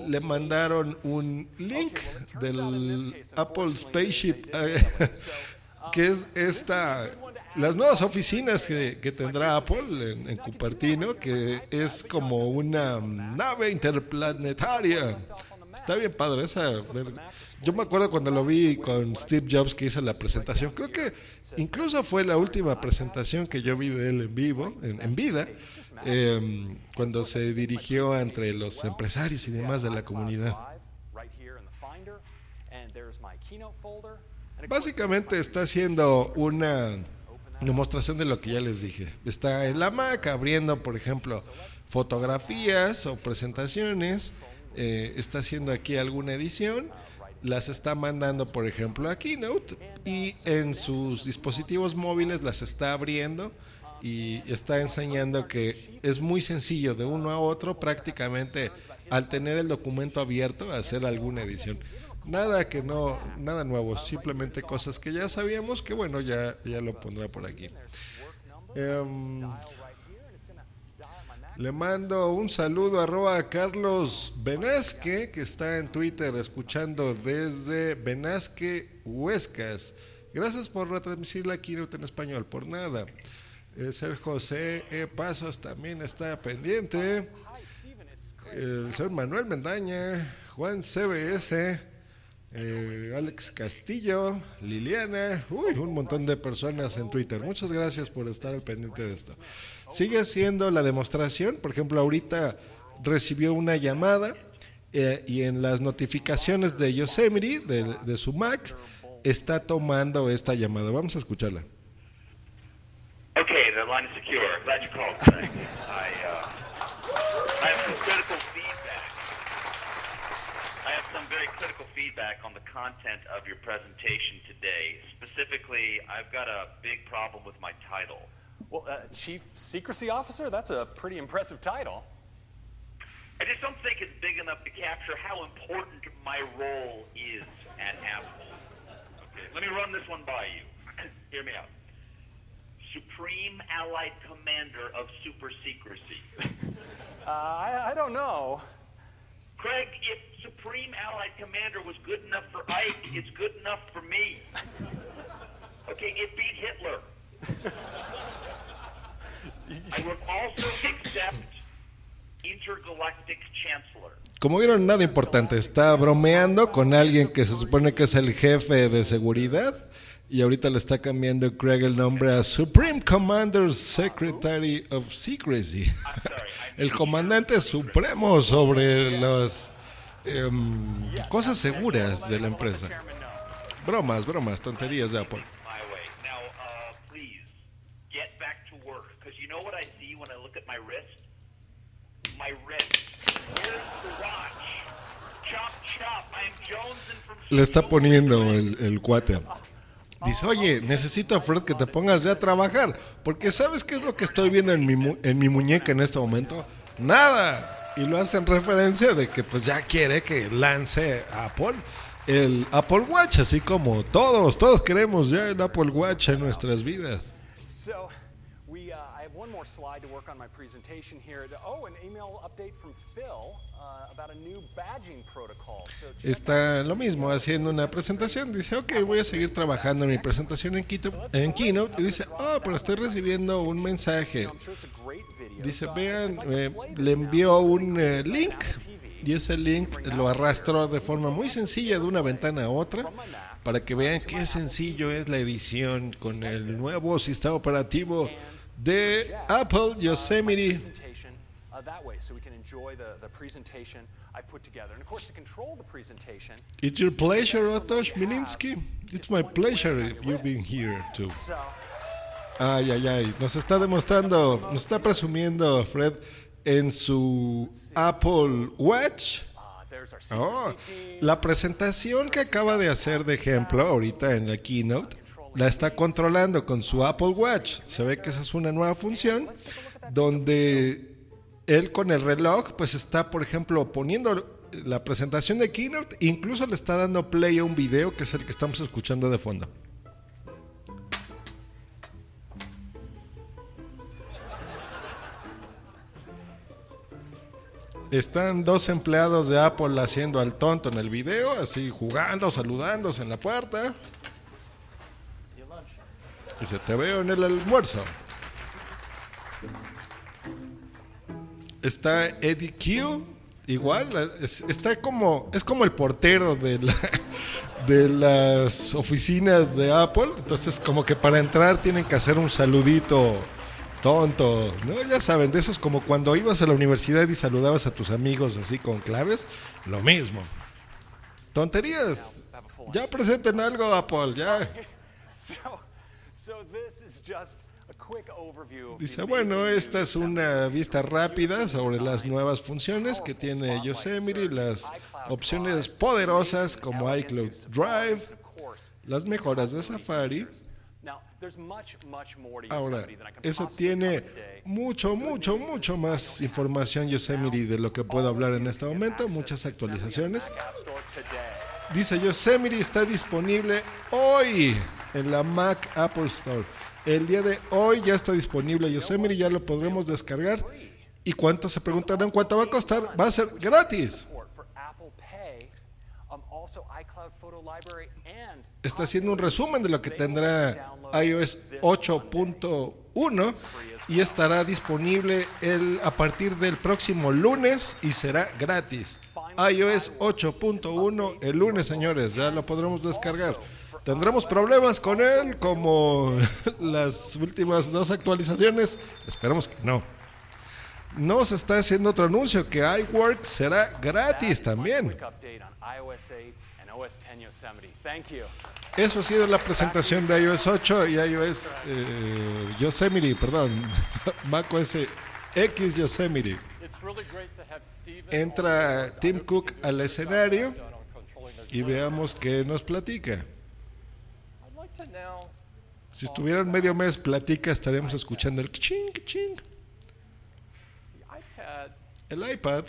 Speaker 1: Le mandaron un link del Apple Spaceship, eh, que es esta las nuevas oficinas que, tendrá Apple en, Cupertino, que es como una nave interplanetaria. Está bien padre esa. Yo me acuerdo cuando lo vi con Steve Jobs que hizo la presentación. Creo que incluso fue la última presentación que yo vi de él en vivo, en, vida, em, cuando se dirigió entre los empresarios y demás de la comunidad. Básicamente está haciendo una demostración de lo que ya les dije. Está en la Mac abriendo, por ejemplo, fotografías o presentaciones. Eh, está haciendo aquí alguna edición. Las está mandando, por ejemplo, a Keynote. Y en sus dispositivos móviles las está abriendo. Y está enseñando que es muy sencillo de uno a otro, prácticamente al tener el documento abierto, hacer alguna edición. Nada que no, nada nuevo, simplemente cosas que ya sabíamos que bueno, ya, ya lo pondrá por aquí. Em, le mando un saludo a Carlos Benasque, que está en Twitter escuchando desde Benasque, Huescas. Gracias por retransmitir la keynote en español, por nada. Eh, ser José E. Pasos también está pendiente. El señor Manuel Mendaña, Juan CBS, eh, Alex Castillo, Liliana, un montón de personas en Twitter. Muchas gracias por estar al pendiente de esto. Sigue siendo la demostración, por ejemplo, ahorita recibió una llamada eh, y en las notificaciones de Yosemite, de, su Mac, está tomando esta llamada. Vamos a escucharla.
Speaker 8: Glad feedback on the content of your presentation today. Specifically, I've got a big problem with my title.
Speaker 6: Well, uh, Chief Secrecy Officer? That's a pretty impressive title.
Speaker 8: I just don't think it's big enough to capture how important my role is at Apple. Okay, let me run this one by you. Hear me out. Supreme Allied Commander of Super Secrecy.
Speaker 6: uh, I, I don't know.
Speaker 8: Craig, if Supreme Allied Commander was good enough for Ike, it's good enough for me. Okay, it beat Hitler. I would also accept Intergalactic Chancellor.
Speaker 1: Como vieron, nada importante. Está bromeando con alguien que se supone que es el jefe de seguridad. Y ahorita le está cambiando Craig el nombre a Supreme Commander Secretary of Secrecy. El comandante supremo sobre las em, cosas seguras de la empresa. Bromas, bromas, tonterías de Apple. Le está poniendo el, el cuate. Dice, oye, necesito a Fred que te pongas ya a trabajar, porque ¿sabes qué es lo que estoy viendo en mi, en mi muñeca en este momento? Nada. Y lo hacen referencia de que pues ya quiere que lance Apple el Apple Watch, así como todos, todos queremos ya el Apple Watch en nuestras vidas. Está lo mismo, haciendo una presentación. Dice, ok, voy a seguir trabajando en mi presentación en, en Keynote. Y dice, oh, pero estoy recibiendo un mensaje. Dice, vean, eh, le envió un eh, link. Y ese link lo arrastró de forma muy sencilla de una ventana a otra para que vean qué sencillo es la edición con el nuevo sistema operativo de Apple Yosemite
Speaker 6: that way so we can enjoy the, the presentation I put together. And of course, to control the presentation,
Speaker 1: It's your pleasure, Otosh Mininsky. It's my pleasure if you've been here too. Ay, ay, ay. Nos está demostrando, nos está presumiendo Fred en su Apple Watch.
Speaker 6: our
Speaker 1: Oh, la presentación que acaba de hacer de ejemplo ahorita en la keynote la está controlando con su Apple Watch. Se ve que esa es una nueva función donde él con el reloj pues está, por ejemplo, poniendo la presentación de keynote, incluso le está dando play a un video que es el que estamos escuchando de fondo. Están dos empleados de Apple haciendo al tonto en el video, así jugando, saludándose en la puerta. Dice, te veo en el almuerzo. Está Eddie Q, igual, es- está como, es como el portero de, de las oficinas de Apple. Entonces, como que para entrar tienen que hacer un saludito tonto, ¿no? Ya saben, de esos como cuando ibas a la universidad y saludabas a tus amigos así con claves, lo mismo. Tonterías. Ya presenten algo, Apple, ya.
Speaker 6: So, so this is just
Speaker 1: Dice, bueno, esta es una vista rápida sobre las nuevas funciones que tiene Yosemite, las opciones poderosas como iCloud Drive, las mejoras de Safari. Ahora, eso tiene mucho, mucho, mucho más información Yosemite de lo que puedo hablar en este momento, muchas actualizaciones. Dice Yosemite está disponible hoy en la Mac Apple Store. El día de hoy ya está disponible Yosemite, ya lo podremos descargar. ¿Y cuánto se preguntarán cuánto va a costar? Va a ser gratis. Está haciendo un resumen de lo que tendrá iOS 8.1 y estará disponible el, a partir del próximo lunes y será gratis. iOS 8.1 el lunes, señores, ya lo podremos descargar. ¿Tendremos problemas con él como las últimas dos actualizaciones? Esperamos que no. Nos está haciendo otro anuncio que iWork será gratis también.
Speaker 6: quick update on iOS 8 and OS 10 Yosemite. Thank you.
Speaker 1: Eso ha sido la presentación de iOS 8 y iOS eh, Yosemite, perdón, macOS X Yosemite. Entra Tim Cook al escenario y veamos qué nos platica. Si estuvieran medio mes platica, estaríamos escuchando el ching, ching. El iPad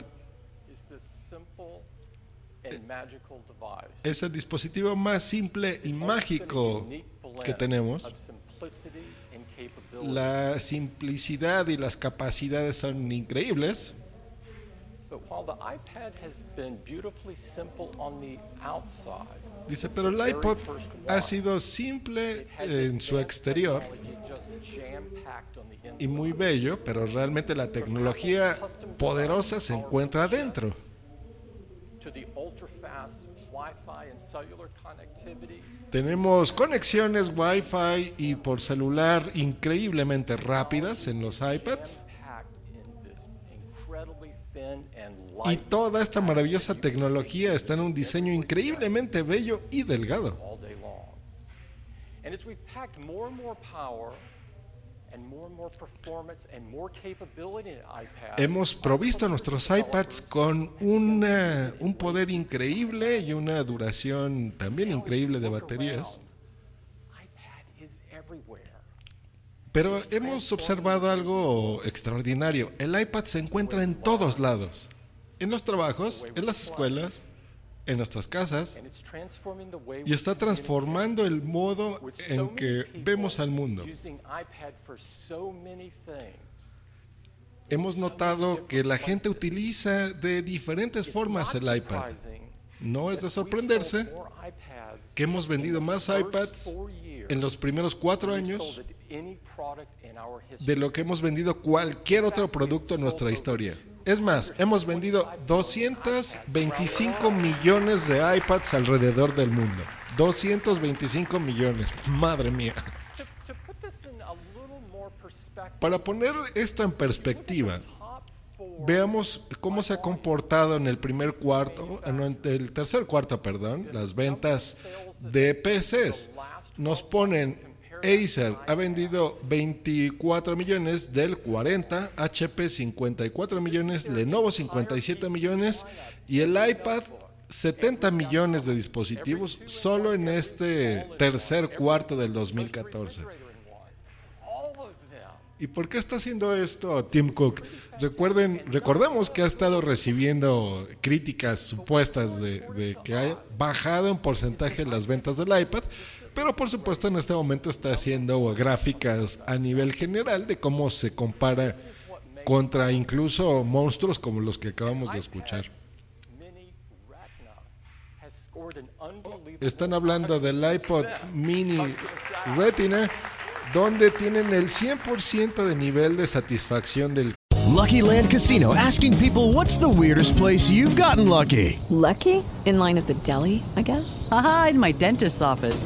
Speaker 1: es el dispositivo más simple y mágico que tenemos. La simplicidad y las capacidades son increíbles. Dice, pero el iPod ha sido simple en su exterior y muy bello, pero realmente la tecnología poderosa se encuentra adentro. Tenemos conexiones Wi-Fi y por celular increíblemente rápidas en los iPads. Y toda esta maravillosa tecnología está en un diseño increíblemente bello y delgado. Hemos provisto a nuestros iPads con una- un poder increíble y una duración también increíble de baterías. Pero hemos observado algo extraordinario. El iPad se encuentra en todos lados. En los trabajos, en las escuelas, en nuestras casas. Y está transformando el modo en que vemos al mundo. Hemos notado que la gente utiliza de diferentes formas el iPad. No es de sorprenderse que hemos vendido más iPads en los primeros cuatro años de lo que hemos vendido cualquier otro producto en nuestra historia. Es más, hemos vendido 225 millones de iPads alrededor del mundo. 225 millones. Madre mía. Para poner esto en perspectiva, veamos cómo se ha comportado en el primer cuarto, en el tercer cuarto, perdón, las ventas de PCs. Nos ponen Acer ha vendido 24 millones del 40, HP 54 millones, Lenovo 57 millones y el iPad 70 millones de dispositivos solo en este tercer cuarto del 2014. ¿Y por qué está haciendo esto Tim Cook? Recuerden, recordemos que ha estado recibiendo críticas supuestas de, de que ha bajado en porcentaje las ventas del iPad, pero por supuesto en este momento está haciendo gráficas a nivel general de cómo se compara contra incluso monstruos como los que acabamos de escuchar. Están hablando del iPod mini Retina donde tienen el 100% de nivel de satisfacción del
Speaker 3: Lucky Land Casino asking people what's the weirdest place you've gotten lucky?
Speaker 4: Lucky? In line at the deli, I guess.
Speaker 9: Aha, in my dentist's office.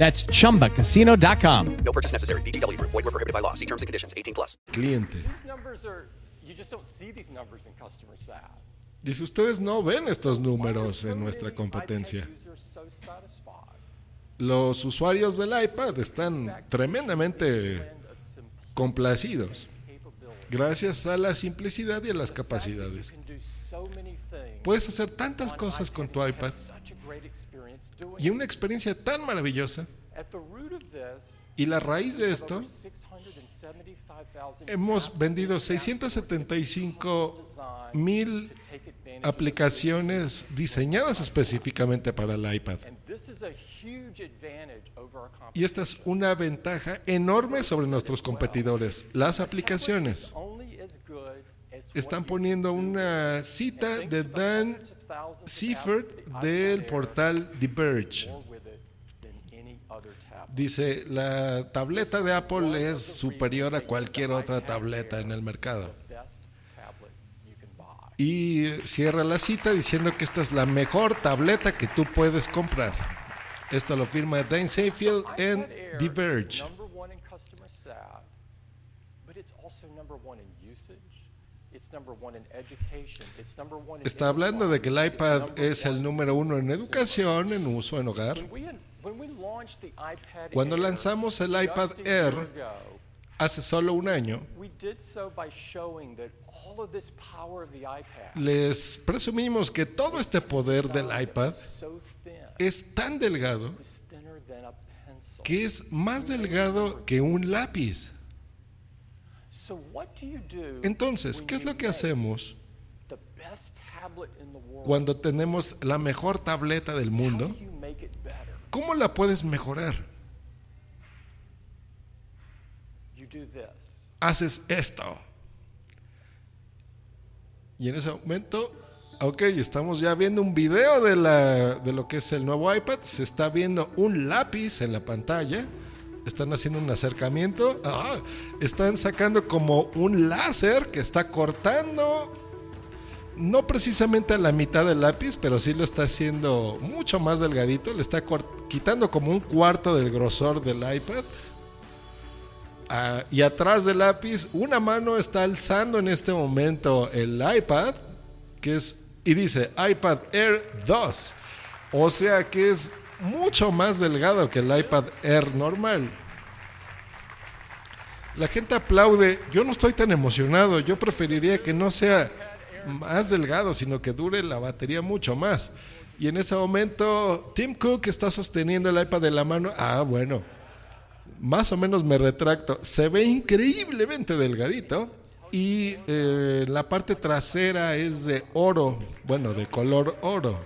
Speaker 7: That's chumbacasino.com.
Speaker 10: No purchase necessary. VGW Group. Void were prohibited by law. See terms and conditions. 18 plus.
Speaker 1: cliente.
Speaker 11: These numbers are, you just don't see these numbers in customer sat.
Speaker 1: Dice, ustedes no ven estos números en nuestra competencia. Los usuarios del iPad están tremendamente complacidos gracias a la simplicidad y a las capacidades. Puedes hacer tantas cosas con tu iPad y una experiencia tan maravillosa. Y la raíz de esto,
Speaker 11: over 675,000
Speaker 1: hemos vendido 675 mil aplicaciones diseñadas específicamente para el iPad. Y esta es una ventaja enorme sobre nuestros competidores. Las aplicaciones. Están poniendo una cita de Dan Seifert del portal The Verge.
Speaker 11: more with it than any other tablet.
Speaker 1: Dice, la tableta de Apple es superior a cualquier otra tableta en el mercado. Y cierra la cita diciendo que esta es la mejor tableta que tú puedes comprar. Esto lo firma Dan Seyfield en
Speaker 11: iPad Air
Speaker 1: The
Speaker 11: is
Speaker 1: Verge.
Speaker 11: Number one in customer sat, but it's also number one in usage. It's number one in education. It's number one in
Speaker 1: Está hablando de que el iPad es el número uno en educación, en uso, en hogar. Cuando lanzamos el iPad Air hace solo un año,
Speaker 11: we did so by showing that all of this power of the iPad
Speaker 1: les presumimos que todo este poder del iPad es tan delgado
Speaker 11: is thinner than a pencil.
Speaker 1: que es más delgado que un lápiz.
Speaker 11: So what do you do
Speaker 1: Entonces, ¿qué es lo que hacemos
Speaker 11: the best tablet in the world?
Speaker 1: cuando tenemos la mejor tableta del mundo? ¿Cómo la puedes mejorar?
Speaker 11: You do this.
Speaker 1: Haces esto. Y en ese momento, ok, estamos ya viendo un video de, la, de lo que es el nuevo iPad. Se está viendo un lápiz en la pantalla. Están haciendo un acercamiento. Ah, están sacando como un láser que está cortando. No precisamente a la mitad del lápiz, pero sí lo está haciendo mucho más delgadito. Le está quitando como un cuarto del grosor del iPad. Ah, y atrás del lápiz, una mano está alzando en este momento el iPad, que es, y dice iPad Air 2. O sea que es mucho más delgado que el iPad Air normal. La gente aplaude. Yo no estoy tan emocionado. Yo preferiría que no sea más delgado, sino que dure la batería mucho más. Y en ese momento, Tim Cook está sosteniendo el iPad de la mano. Ah, bueno más o menos me retracto, se ve increíblemente delgadito. y eh, la parte trasera es de oro, bueno, de color oro.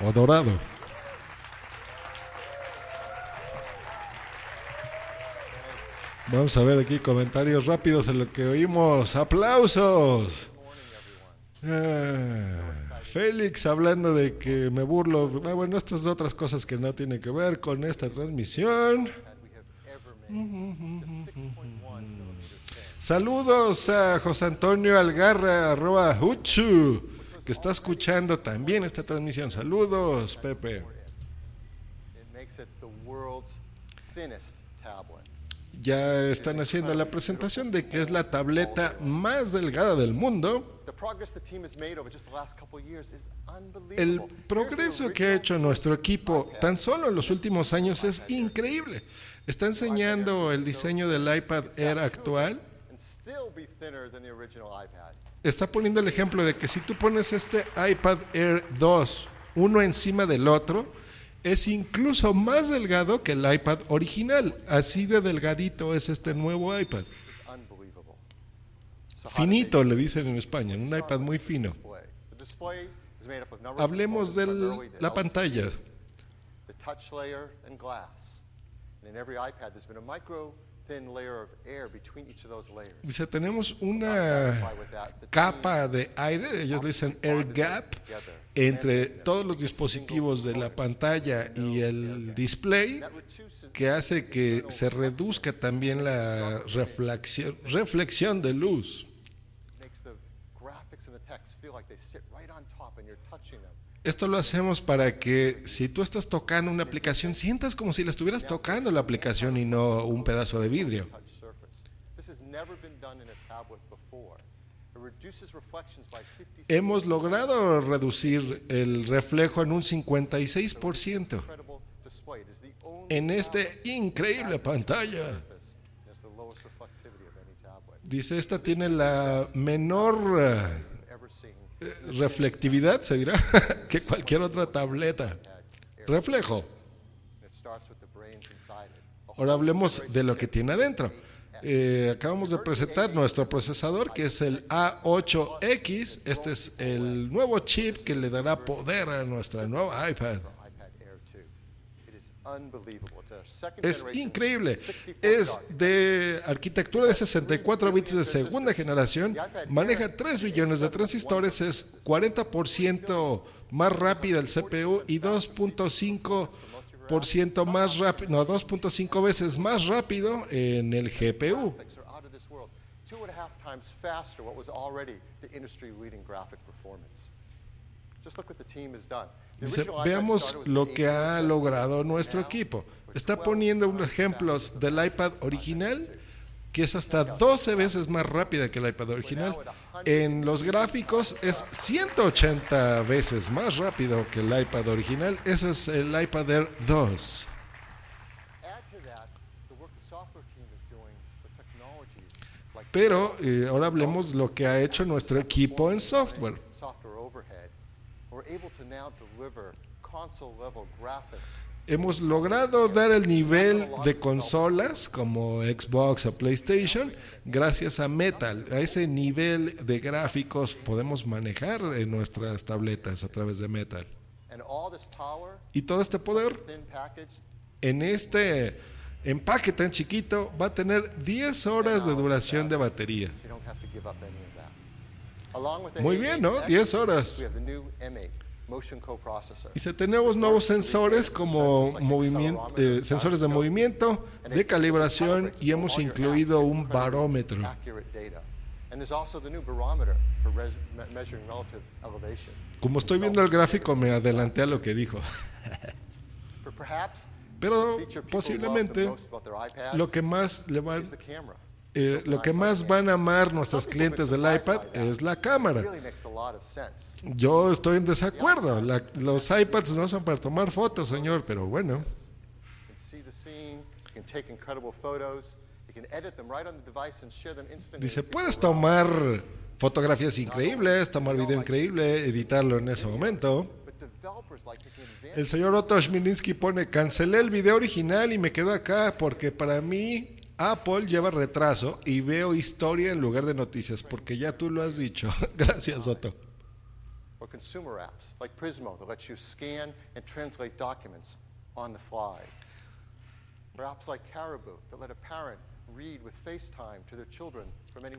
Speaker 1: O dorado. Vamos a ver aquí comentarios rápidos en lo que oímos. ¡Aplausos! Ah, Félix hablando de que me burlo. Ah, bueno, estas otras cosas que no tienen que ver con esta transmisión. Saludos a José Antonio Algarra, arroba Huchu, que está escuchando también esta transmisión. Saludos, Pepe. Ya están haciendo la presentación de que es la tableta más delgada del mundo.
Speaker 12: The progress the team has made over just the last couple of years is unbelievable.
Speaker 1: El progreso que ha hecho nuestro equipo tan solo en los últimos años es increíble. Está enseñando el diseño del iPad Air actual. Está poniendo el ejemplo de que si tú pones este iPad Air 2 uno encima del otro, es incluso más delgado que el iPad original. Así de delgadito es este nuevo iPad. Finito le dicen en España, un iPad muy fino. Hablemos de la pantalla. Dice, tenemos una capa de aire, ellos le dicen air gap, entre todos los dispositivos de la pantalla y el display, que hace que se reduzca también la reflexión, reflexión de luz. Esto lo hacemos para que si tú estás tocando una aplicación, sientas como si la estuvieras tocando la aplicación y no un pedazo de vidrio.
Speaker 12: Touch surface. This has never been done in a tablet before. It reduces reflections by 50
Speaker 1: Hemos logrado reducir el reflejo en un 56%
Speaker 12: incredible display. It is the only
Speaker 1: en este increíble pantalla. Dice, esta tiene la menor eh,
Speaker 12: ever seen.
Speaker 1: eh, reflectividad, se dirá, que cualquier otra tableta. Reflejo. Ahora hablemos de lo que tiene adentro. Eh, acabamos de presentar nuestro procesador que es el A8X. Este es el nuevo chip que le dará poder a nuestra nueva iPad.
Speaker 12: iPad Air 2. It is unbelievable. It's a second
Speaker 1: Es increíble.
Speaker 12: 64
Speaker 1: Es de arquitectura de 64 bits de segunda generación. Maneja 3 billones de transistores. Es 40% más rápida el CPU y 2.5% más rápido, no, 2.5 veces más rápido en el GPU.
Speaker 12: Just look what the team has done.
Speaker 1: Dice, veamos lo que
Speaker 12: 8
Speaker 1: ha logrado nuestro equipo. Está poniendo unos ejemplos del iPad original, que es hasta 12 veces más rápida que el iPad original. En los gráficos es 180 veces más rápido que el iPad original. Eso es el iPad Air 2.
Speaker 12: Add to that the work the software team is doing with technologies like
Speaker 1: Pero eh, ahora hablemos lo que ha hecho nuestro equipo en software.
Speaker 12: software overhead. We're able to now deliver console-level graphics
Speaker 1: Hemos logrado dar el nivel de consolas como Xbox o PlayStation gracias a Metal. A ese nivel de gráficos podemos manejar en nuestras tabletas a través de Metal. Y todo este poder en este empaque tan chiquito va a tener 10 horas de duración de batería. Muy
Speaker 12: A8
Speaker 1: bien, ¿no?
Speaker 12: X,
Speaker 1: 10 horas.
Speaker 12: We have the new M8 motion coprocessor.
Speaker 1: Y si tenemos nuevos sensores como eh, sensores de movimiento, de calibración y hemos incluido un barómetro.
Speaker 12: accurate data. And there's also the new barometer for res- me- measuring relative elevation.
Speaker 1: Como estoy viendo el gráfico me adelanté a lo que dijo. Pero posiblemente lo que más le
Speaker 12: camera.
Speaker 1: Eh, lo que más van a amar nuestros clientes del iPad es la cámara. Yo estoy en desacuerdo. La- los iPads no son para tomar fotos, señor, pero bueno. Dice, puedes tomar fotografías increíbles, tomar video increíble, editarlo en ese momento. El señor Otto Schmilinski pone, cancelé el video original y me quedo acá porque para mí Apple lleva retraso y veo historia en lugar de noticias, porque ya tú lo has dicho. Gracias, Otto.
Speaker 12: Or consumer apps like Prismo that lets you scan and translate documents on the fly. Or apps like Caribou that let a parent.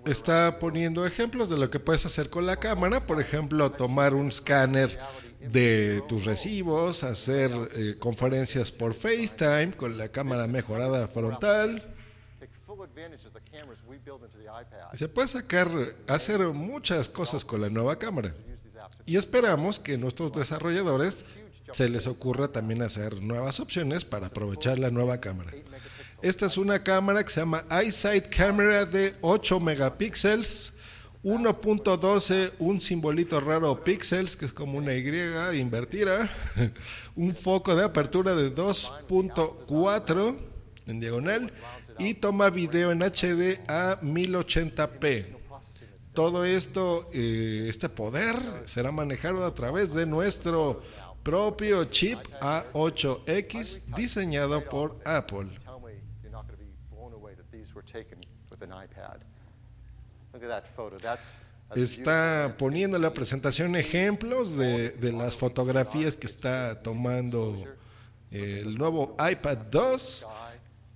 Speaker 1: Está poniendo ejemplos de lo que puedes hacer con la cámara, por ejemplo, tomar un escáner de tus recibos, hacer eh, conferencias por FaceTime con la cámara mejorada frontal. Se puede sacar, hacer muchas cosas con la nueva cámara. Y esperamos que nuestros desarrolladores se les ocurra también hacer nuevas opciones para aprovechar la nueva cámara. Esta es una cámara que se llama EyeSight Camera de 8 megapíxeles, 1.12, un simbolito raro píxeles, que es como una Y invertida, un foco de apertura de 2.4 en diagonal y toma video en HD a 1080p. Todo esto, eh, este poder será manejado a través de nuestro propio chip A8X diseñado por Apple. Está poniendo en la presentación ejemplos de, de las fotografías que está tomando eh, el nuevo iPad 2,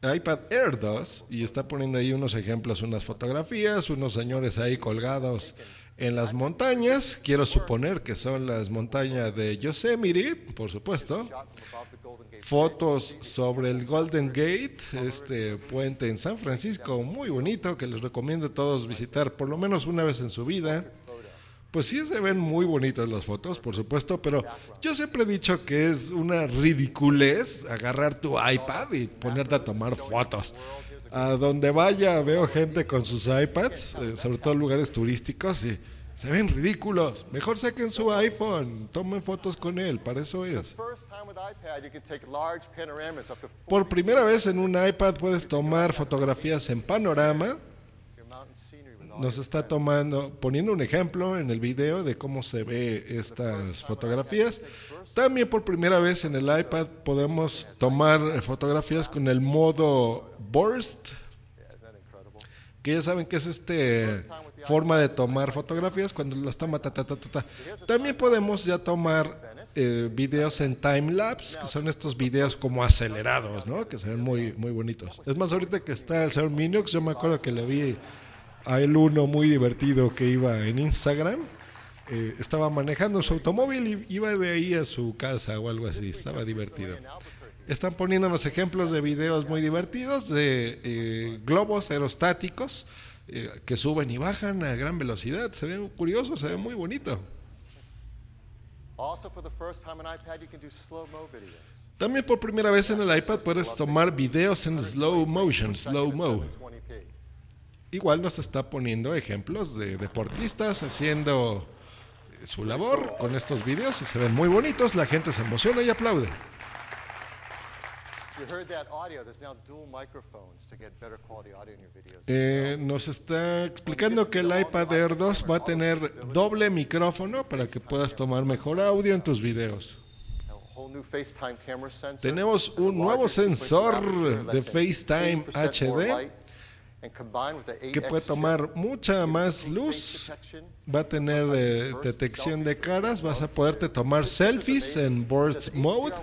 Speaker 1: iPad Air 2, y está poniendo ahí unos ejemplos, unas fotografías, unos señores ahí colgados en las montañas. Quiero suponer que son las montañas de Yosemite, por supuesto. Fotos sobre el Golden Gate, este puente en San Francisco, muy bonito, que les recomiendo a todos visitar por lo menos una vez en su vida. Pues sí se ven muy bonitas las fotos, por supuesto, pero yo siempre he dicho que es una ridiculez agarrar tu iPad y ponerte a tomar fotos. A donde vaya veo gente con sus iPads, eh, sobre todo en lugares turísticos, y se ven ridículos. Mejor saquen su iPhone, tomen fotos con él, para eso es. Por primera vez en un iPad puedes tomar fotografías en panorama.
Speaker 12: your mountain scenery with all
Speaker 1: Nos está tomando, poniendo un ejemplo en el video de cómo se ve estas fotografías. También por primera vez en el iPad podemos tomar fotografías con el modo burst, que ya saben que es este forma de tomar fotografías cuando las toma ta, ta, ta, ta, ta. También podemos ya tomar eh, videos en time lapse, que son estos videos como acelerados, ¿no? Que se ven muy muy bonitos. Es más ahorita que está el señor Minux, yo me acuerdo que le vi a él uno muy divertido que iba en Instagram. eh, estaba manejando su automóvil y iba de ahí a su casa o algo así. Estaba divertido. Están poniéndonos ejemplos de videos muy divertidos de eh, globos aerostáticos eh, que suben y bajan a gran velocidad. Se ven curiosos, se ve muy bonito.
Speaker 12: Also for the first time on iPad you can do slow-mo videos.
Speaker 1: También por primera vez en el iPad puedes tomar videos en slow motion, slow mo.
Speaker 12: 20p.
Speaker 1: Igual nos está poniendo ejemplos de deportistas haciendo eh, su labor con estos videos y se ven muy bonitos. La gente se emociona y aplaude. Eh, nos está explicando que el iPad Air 2 va a tener doble micrófono para que puedas tomar mejor audio en tus videos. Tenemos un nuevo sensor de FaceTime
Speaker 12: 80% more
Speaker 1: HD que
Speaker 12: 8X
Speaker 1: puede tomar mucha más luz, va a tener eh, detección de caras, vas a poderte tomar selfies en burst mode.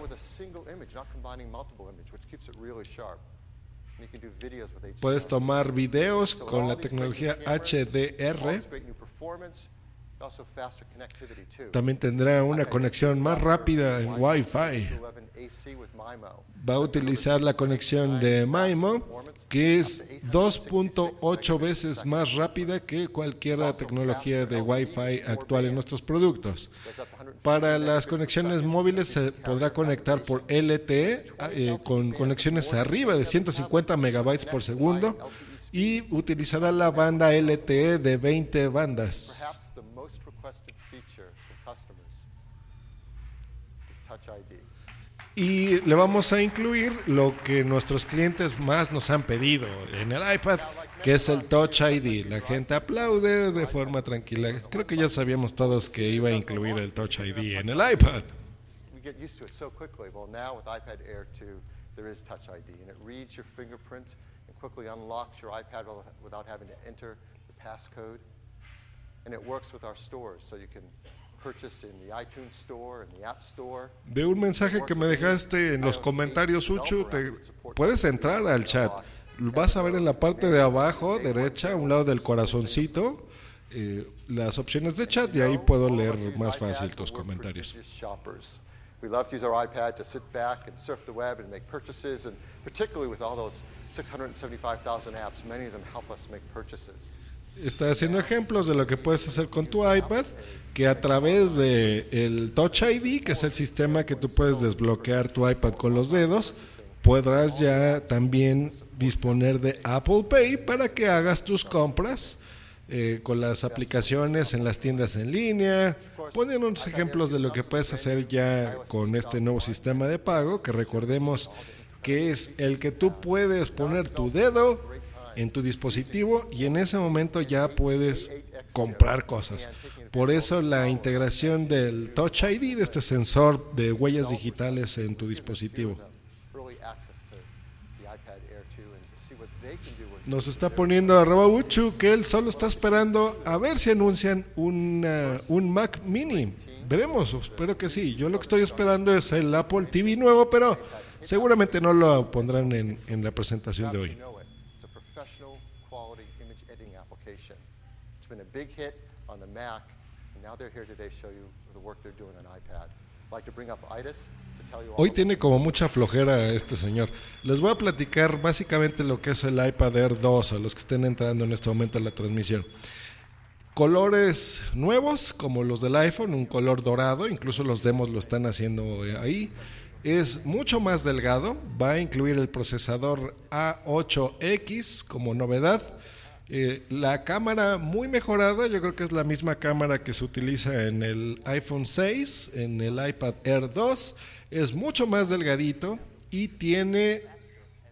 Speaker 1: Puedes tomar videos con la tecnología HDR. También tendrá una conexión más rápida en Wi-Fi.
Speaker 12: 11 AC with MIMO.
Speaker 1: Va a utilizar la conexión de MIMO, que es 2.8 veces más rápida que cualquier tecnología de Wi-Fi actual en nuestros productos. Para las conexiones móviles se podrá conectar por LTE eh, con conexiones arriba de 150 megabytes por segundo y utilizará la banda LTE de 20 bandas.
Speaker 12: Perhaps the most requested feature from customers is Touch ID.
Speaker 1: Y le vamos a incluir lo que nuestros clientes más nos han pedido en el iPad, que es el Touch ID. La gente aplaude de forma tranquila. Creo que ya sabíamos todos que iba a incluir el Touch ID en el iPad.
Speaker 12: We get used to it so quickly. Well, now with iPad Air 2, there is Touch ID, and it reads your fingerprint and quickly unlocks your iPad without- without having to enter the passcode. And it works with our stores, so you can purchase in the iTunes Store and the App Store.
Speaker 1: De un mensaje que me dejaste en los comentarios, Uchu, te puedes entrar al chat. Vas a ver en la parte de abajo, derecha, a un lado del corazoncito, eh, las opciones de chat y ahí puedo leer más fácil tus comentarios.
Speaker 12: shoppers. We love to use our iPad to sit back and surf the web and make purchases, and particularly with all those 675,000 apps, many of them help us make purchases.
Speaker 1: Está haciendo ejemplos de lo que puedes hacer con tu iPad, que a través de el Touch ID, que es el sistema que tú puedes desbloquear tu iPad con los dedos, podrás ya también disponer de Apple Pay para que hagas tus compras eh, con las aplicaciones en las tiendas en línea. Ponen unos ejemplos de lo que puedes hacer ya con este nuevo sistema de pago, que recordemos que es el que tú puedes poner tu dedo en tu dispositivo y en ese momento ya puedes comprar cosas. Por eso la integración del Touch ID, de este sensor de huellas digitales en tu dispositivo.
Speaker 12: Early access to the iPad Air 2 and to see what they can do with
Speaker 1: Nos está poniendo arroba Uchu que él solo está esperando a ver si anuncian una- un Mac mini. Veremos, espero que sí. Yo lo que estoy esperando es el Apple TV nuevo, pero seguramente no lo pondrán en la presentación de hoy.
Speaker 12: Big hit on the Mac, and now they're here today to show you the work they're doing on iPad. I'd like to bring up Itis to tell you all
Speaker 1: Hoy tiene como mucha flojera este señor. Les voy a platicar básicamente lo que es el iPad Air 2 a los que estén entrando en este momento a la transmisión. Colores nuevos como los del iPhone, un color dorado, incluso los demos lo están haciendo eh, ahí. Es mucho más delgado, va a incluir el procesador A8X como novedad. Eh, la cámara muy mejorada, yo creo que es la misma cámara que se utiliza en el iPhone 6, en el iPad Air 2. Es mucho más delgadito y tiene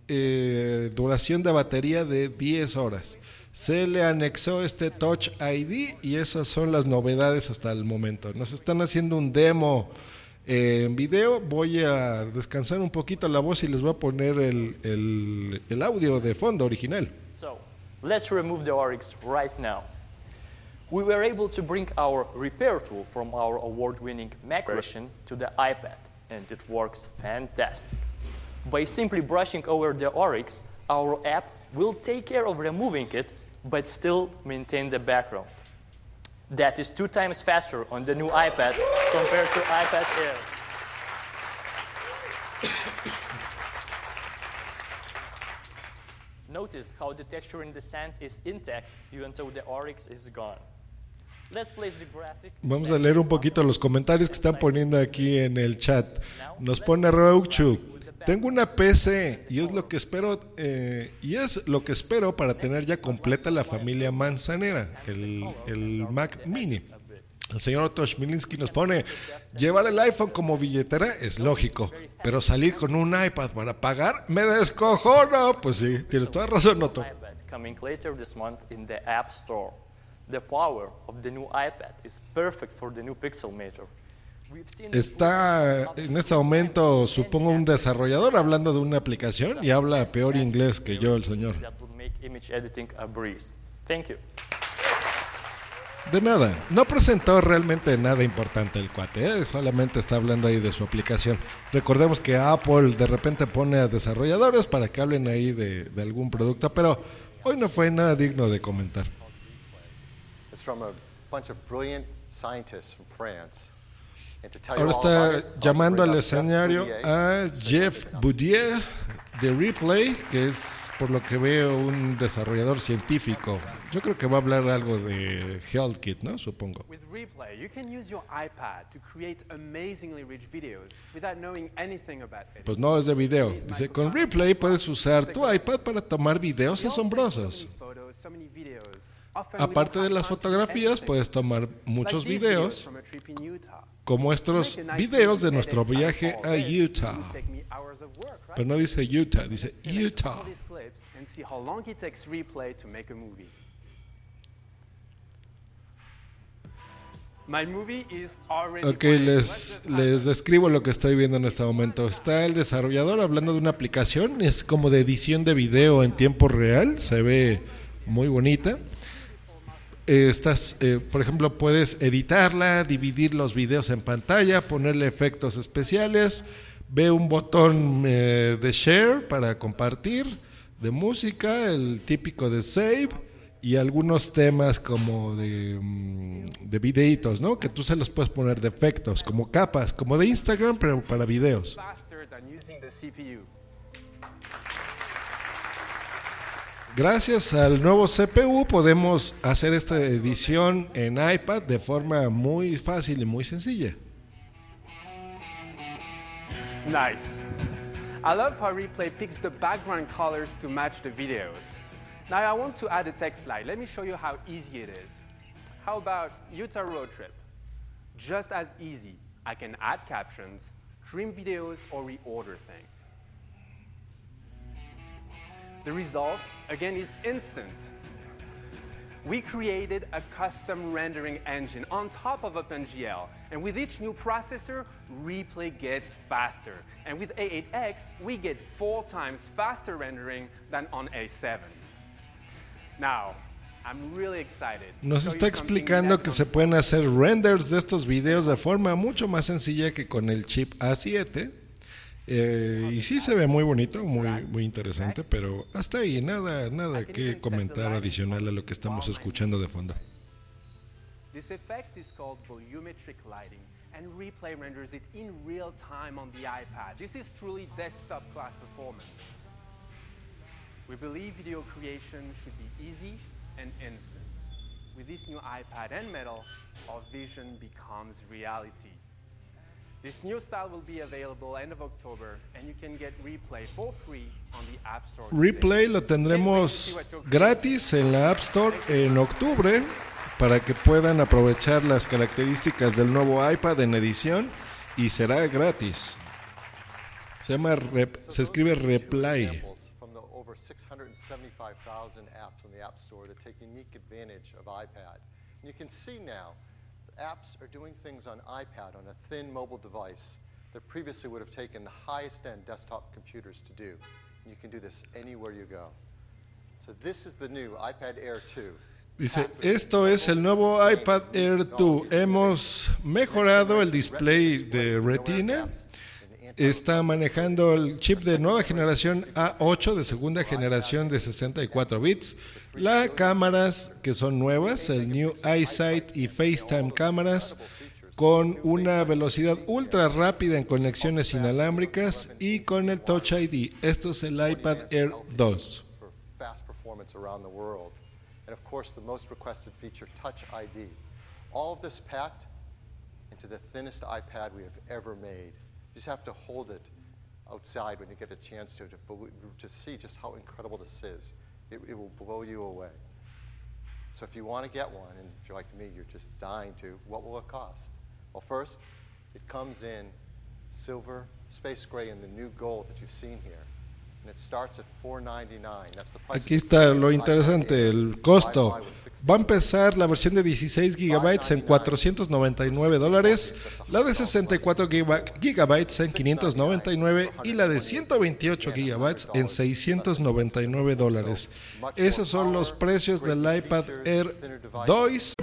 Speaker 1: eh, duración de batería de 10 horas. Se le anexó este Touch ID y esas son las novedades hasta el momento. Nos están haciendo un demo eh, en video. Voy a descansar un poquito la voz y les voy a poner el, audio de fondo original.
Speaker 11: Let's remove the Oryx right now. We were able to bring our repair tool from our award-winning Mac version to the iPad, and it works fantastic. By simply brushing over the Oryx, our app will take care of removing it, but still maintain the background. That is two times faster on the new iPad compared to iPad Air. Notice how the texture in the sand is intact even though the Oryx is gone.
Speaker 1: Vamos a leer un poquito los comentarios que están poniendo aquí en el chat. Nos pone Rouchu. Tengo una PC y es lo que espero eh, y es lo que espero para tener ya completa la familia manzanera, el, el Mac Mini. El señor Otto Schmilinski nos pone, llevar el iPhone como billetera es lógico, pero salir con un iPad para pagar me descojono. Pues sí, tienes toda razón, Otto.
Speaker 11: coming later this month in the App Store. The power of the new iPad is perfect for the new seen it
Speaker 1: Está en este momento, supongo, un desarrollador hablando de una aplicación y habla peor inglés que yo, el señor.
Speaker 11: Thank you.
Speaker 1: De nada, no presentó realmente nada importante el cuate, ¿eh? solamente está hablando ahí de su aplicación. Recordemos que Apple de repente pone a desarrolladores para que hablen ahí de, de algún producto, pero hoy no fue nada digno de comentar.
Speaker 12: It's from a bunch of brilliant scientists from France. And to tell you
Speaker 1: Ahora está llamando al escenario a Jeff Boudier de Replay, que es por lo que veo un desarrollador científico. Yo creo que va a hablar algo de HealthKit, ¿no? Supongo.
Speaker 5: With Replay, you can use your iPad to create amazingly rich videos without knowing anything about it.
Speaker 1: Pues no es de video. Dice, con Replay puedes usar tu iPad para tomar videos asombrosos. Aparte de las fotografías, puedes tomar muchos
Speaker 5: videos
Speaker 1: como estos videos de nuestro viaje a. Utah. Pero no dice Utah, dice Utah. Ok, les, les describo lo que estoy viendo en este momento. Está el desarrollador hablando de una aplicación, es como de edición de video en tiempo real, se ve muy bonita. Eh, estás, eh, por ejemplo, puedes editarla, dividir los videos en pantalla, ponerle efectos especiales, ve un botón eh, de share para compartir, de música, el típico de save y algunos temas como de, mm, de videitos, ¿no? Que tú se los puedes poner de efectos, como capas, como de Instagram, pero para videos. Gracias al nuevo CPU podemos hacer esta edición en iPad de forma muy fácil y muy sencilla.
Speaker 5: Nice. I love how Replay picks the background colors to match the videos. Now I want to add a text slide. Let me show you how easy it is. How about Utah road trip? Just as easy. I can add captions, trim videos, or reorder things. The result, again, is instant. We created a custom rendering engine on top of OpenGL, and with each new processor, replay gets faster. And with A8X, we get four times faster rendering than on A7. Now, I'm really excited.
Speaker 1: Nos está explicando que se pueden hacer renders de estos videos de forma mucho más sencilla que con el chip A7. Eh, y sí se ve muy bonito, muy, muy interesante, pero hasta ahí, nada, nada que comentar adicional a lo que estamos escuchando de fondo.
Speaker 5: This effect is called volumetric lighting, and Replay renders it in real time on the iPad. This is truly desktop class performance. We believe video creation should be easy and instant. With this new iPad and Metal, our vision becomes reality. This new style will be available end of October, and you can get Replay for free on the App Store.
Speaker 1: Replay lo tendremos gratis en la App Store en octubre para que puedan aprovechar las características del nuevo iPad en edición y será gratis. Se llama Rep- se escribe Replay.
Speaker 12: Examples from the over 675,000 apps on the App Store that take unique advantage of iPad. And you can see now, apps are doing things on iPad on a thin mobile device that previously would have taken the highest end desktop computers to do. And you can do this anywhere you go. So this is the new iPad Air 2.
Speaker 1: Dice, esto es el nuevo iPad Air 2. Hemos mejorado el display de Retina. Está manejando el chip de nueva generación A8 de segunda generación de 64 bits. Las cámaras que son nuevas, el New iSight y FaceTime cámaras con una velocidad ultra rápida en conexiones inalámbricas y con el Touch ID. Esto es el iPad Air 2.
Speaker 12: for fast performance around the world. And of course, the most requested feature, Touch ID. All of this packed into the thinnest iPad we have ever made. You just have to hold it outside when you get a chance to, to, to see just how incredible this is. It, it will blow you away. So if you want to get one, and if you're like me, you're just dying to, what will it cost? Well, first, it comes in silver, space gray, and the new gold that you've seen here.
Speaker 1: Aquí está lo interesante, el costo.
Speaker 12: Wi-Fi with 60
Speaker 1: Va a empezar la versión de 16 gigabytes en 499 dólares, la de 64 giga- gigabytes en 599 y la de 128 gigabytes en 699 dólares. Esos son los precios del iPad Air 2.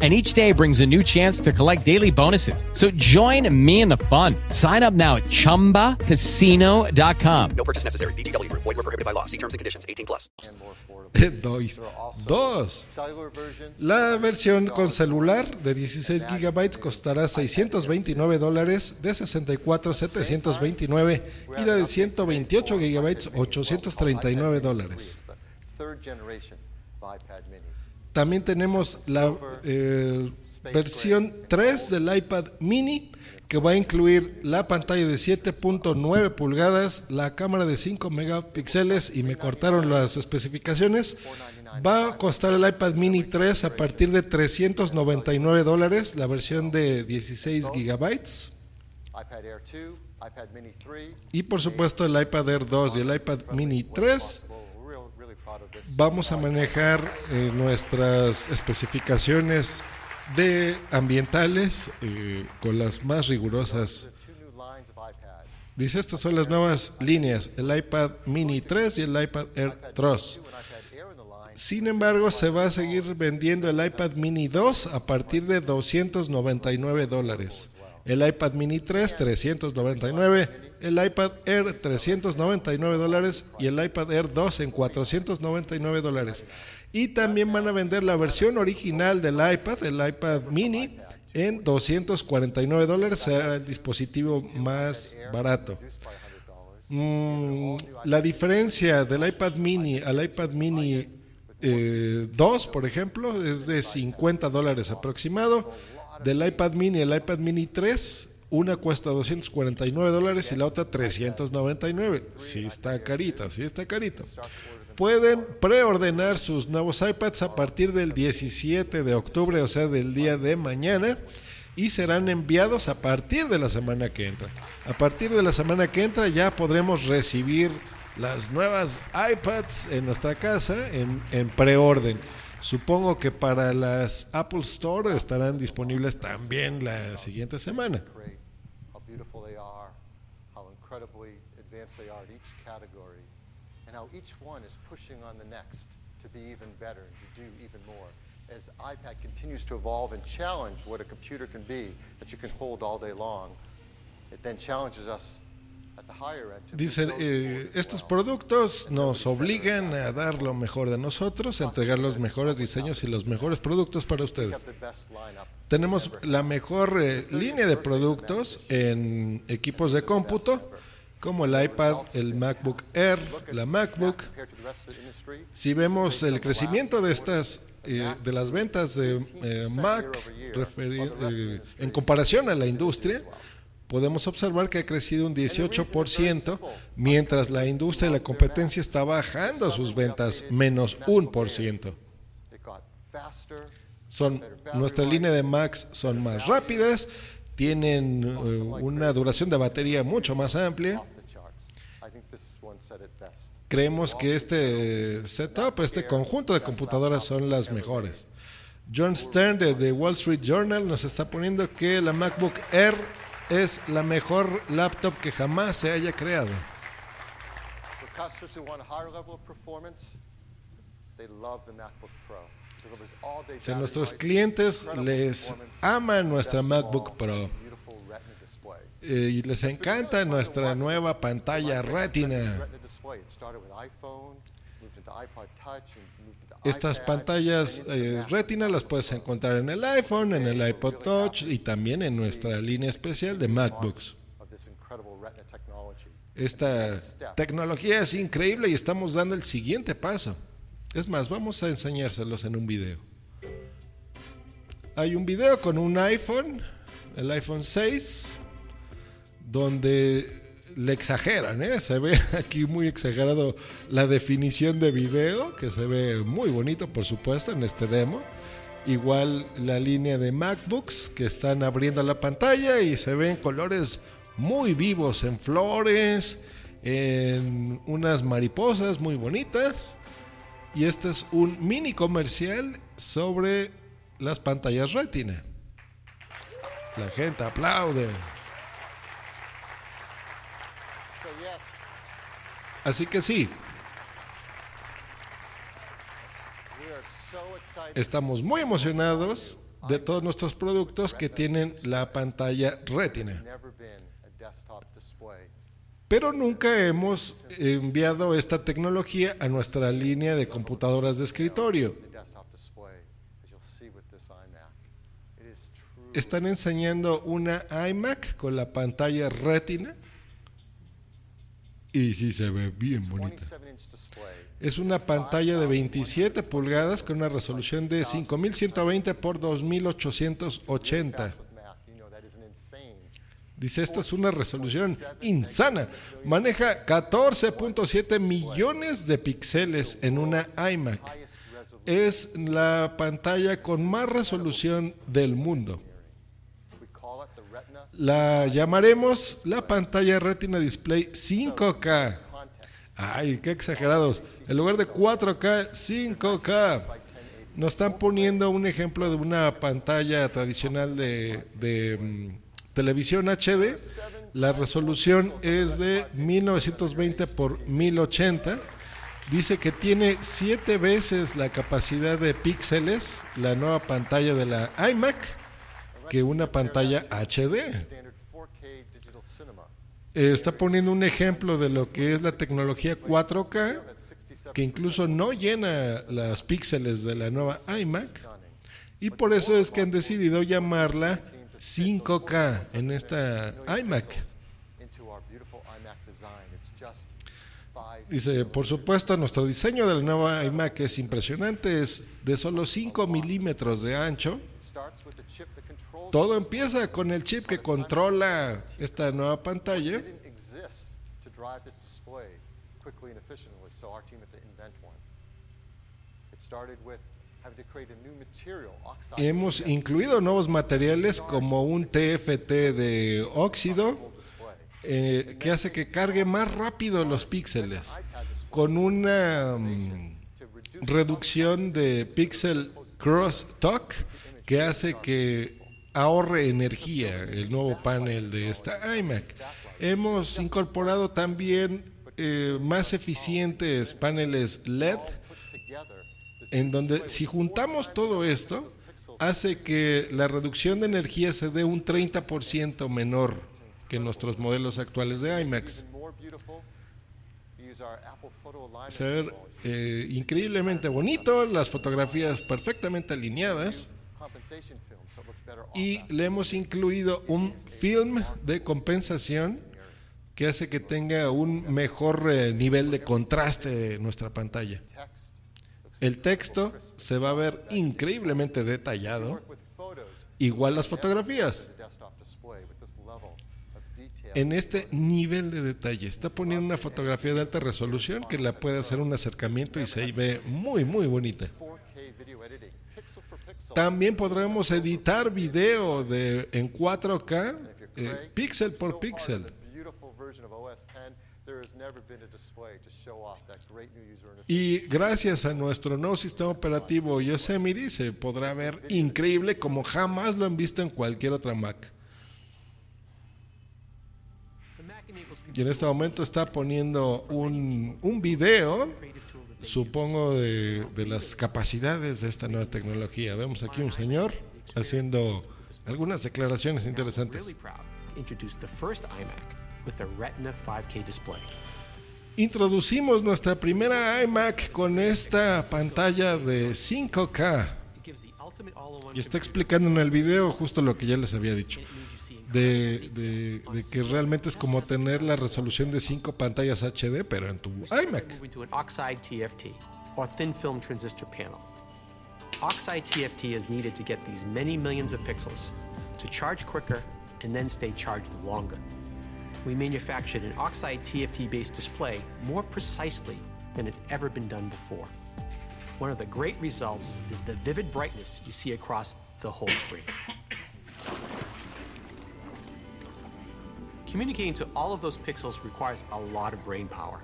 Speaker 7: And each day brings a new chance to collect daily bonuses. So join me in the fun. Sign up now at chumbacasino.com.
Speaker 10: No purchase necessary. VGW Group. Void were prohibited by law. See terms and conditions. 18 plus.
Speaker 1: Dos. Dos. La versión con celular de 16 gigabytes costará 629 dólares, de 64 729 y la de 128 gigabytes 839 dólares. También tenemos la eh, versión 3 del iPad mini que va a incluir la pantalla de 7.9 pulgadas, la cámara de 5 megapíxeles y me cortaron las especificaciones. Va a costar el iPad mini 3 a partir de 399 dólares, la versión de 16 gigabytes.
Speaker 12: iPad Air 2, iPad Mini 3.
Speaker 1: Y por supuesto el iPad Air 2 y el iPad mini 3
Speaker 12: Real, really proud of this.
Speaker 1: Vamos a manejar eh, nuestras especificaciones de ambientales eh, con las más rigurosas. Dice, estas son las nuevas líneas, el iPad mini 3 y el iPad Air 3.
Speaker 12: And iPad Air in the line.
Speaker 1: Sin embargo, se va a seguir vendiendo el iPad mini 2 a partir de 299 dólares. El iPad mini 3, 399. El iPad Air, 399 dólares. Y el iPad Air 2 en 499 dólares. Y también van a vender la versión original del iPad, el iPad mini, en 249 dólares. Será el dispositivo más barato. Mm, la diferencia del iPad mini al iPad mini eh, 2, por ejemplo, es de 50 dólares aproximado. Del iPad mini al iPad mini 3, una cuesta 249 dólares y la otra 399. Sí está carito, sí está carito. Pueden preordenar sus nuevos iPads a partir del 17 de octubre, o sea, del día de mañana, y serán enviados a partir de la semana que entra. A partir de la semana que entra ya podremos recibir las nuevas iPads en nuestra casa en, en preorden. Supongo que para las Apple Store estarán disponibles también la siguiente semana.
Speaker 12: Great. How beautiful they are. How incredibly advanced they are in each category. And how each one is pushing on the next to be even better and to do even more. As iPad continues to evolve and challenge what a computer can be that you can hold all day long, it then challenges us at the higher end to push
Speaker 1: Dice,
Speaker 12: those
Speaker 1: eh, estos productos nos obligan a dar lo mejor de nosotros, a entregar los mejores diseños y los mejores productos para ustedes. Tenemos la mejor eh, línea de productos en equipos de cómputo, como el iPad, el MacBook Air, la MacBook. Si vemos el crecimiento de estas, eh, de las ventas de eh, Mac en comparación a la industria, podemos observar que ha crecido un 18%, mientras la industria y la competencia está bajando sus ventas menos un por ciento.
Speaker 12: It got faster,
Speaker 1: Son, nuestra línea de Macs son más rápidas, tienen eh, una duración de batería mucho más amplia. Creemos que este setup, este conjunto de computadoras son las mejores. John Stern de The Wall Street Journal nos está poniendo que la MacBook Air es la mejor laptop que jamás se haya creado.
Speaker 12: For customers who want a higher level of performance, they love the MacBook Pro. It delivers all-day
Speaker 1: Si a
Speaker 12: battery
Speaker 1: nuestros clientes les
Speaker 12: performance,
Speaker 1: ama nuestra MacBook Pro eh, y les encanta nuestra nueva pantalla Retina. Estas pantallas eh. Retina las puedes encontrar en el iPhone, en el iPod Touch y también en nuestra línea especial de MacBooks. Esta tecnología es increíble y estamos dando el siguiente paso. Es más, vamos a enseñárselos en un video. Hay un video con un iPhone, el iPhone 6, donde le exageran, ¿eh? se ve aquí muy exagerado la definición de video, que se ve muy bonito, por supuesto, en este demo. Igual la línea de MacBooks que están abriendo la pantalla y se ven colores muy vivos en flores, en unas mariposas muy bonitas. Y este es un mini comercial sobre las pantallas retina. La gente aplaude.
Speaker 12: So yes,
Speaker 1: Así que sí, estamos muy emocionados de todos nuestros productos que tienen la pantalla retina. Pero nunca hemos enviado esta tecnología a nuestra línea de computadoras de escritorio. Están enseñando una iMac con la pantalla retina. Y sí se ve bien bonita. Es una pantalla de 27 pulgadas con una resolución de 5120 por 2880. Dice, esta es una resolución insana. Maneja 14.7 millones de píxeles en una iMac. Es la pantalla con más resolución del mundo. La llamaremos la pantalla Retina Display 5K. Ay, qué exagerados. En lugar de 4K, 5K. Nos están poniendo un ejemplo de una pantalla tradicional de, de mm, televisión HD. La resolución es de 1920 por 1080. Dice que tiene 7 veces la capacidad de píxeles, la nueva pantalla de la iMac, que una pantalla HD. Eh, está poniendo un ejemplo de lo que es la tecnología 4K, que incluso no llena las píxeles de la nueva iMac. Y por eso es que han decidido llamarla 5K en esta iMac. Dice, por supuesto, nuestro diseño de la nueva iMac es impresionante, es de solo 5 milímetros de ancho. Todo empieza con el chip que controla esta nueva pantalla. Hemos incluido nuevos materiales como un TFT de óxido eh, que hace que cargue más rápido los píxeles. Con una mm, reducción de pixel crosstalk que hace que ahorre energía el nuevo panel de esta iMac. Hemos incorporado también eh, más eficientes paneles LED en donde si juntamos todo esto, hace que la reducción de energía se dé un 30% menor que nuestros modelos actuales de IMAX. Ser eh, increíblemente bonito, las fotografías perfectamente alineadas y le hemos incluido un film de compensación que hace que tenga un mejor eh, nivel de contraste en nuestra pantalla. El texto se va a ver increíblemente detallado, igual las fotografías. En este nivel de detalle, está poniendo una fotografía de alta resolución que la puede hacer un acercamiento y se ve muy, muy bonita. También podremos editar video de, en 4K, eh, píxel por píxel. Y gracias a nuestro nuevo sistema operativo Yosemite se podrá ver increíble como jamás lo han visto en cualquier otra Mac. Y en este momento está poniendo un, un video, supongo, de, de las capacidades de esta nueva tecnología. Vemos aquí un señor haciendo algunas declaraciones interesantes. Introducimos nuestra primera iMac con esta pantalla de 5K. Y está explicando en el video justo lo que ya les había dicho. De, de, de, que realmente es como tener la resolución de 5 pantallas HD, pero en tu iMac.
Speaker 5: Oxide TFT, or thin film transistor panel. Oxide TFT is needed to get these many millions of pixels to charge quicker and then stay charged longer. We manufactured an oxide TFT based display more precisely than had ever been done before. One of the great results is the vivid brightness you see across the whole screen. Communicating to all of those pixels requires a lot of brain power.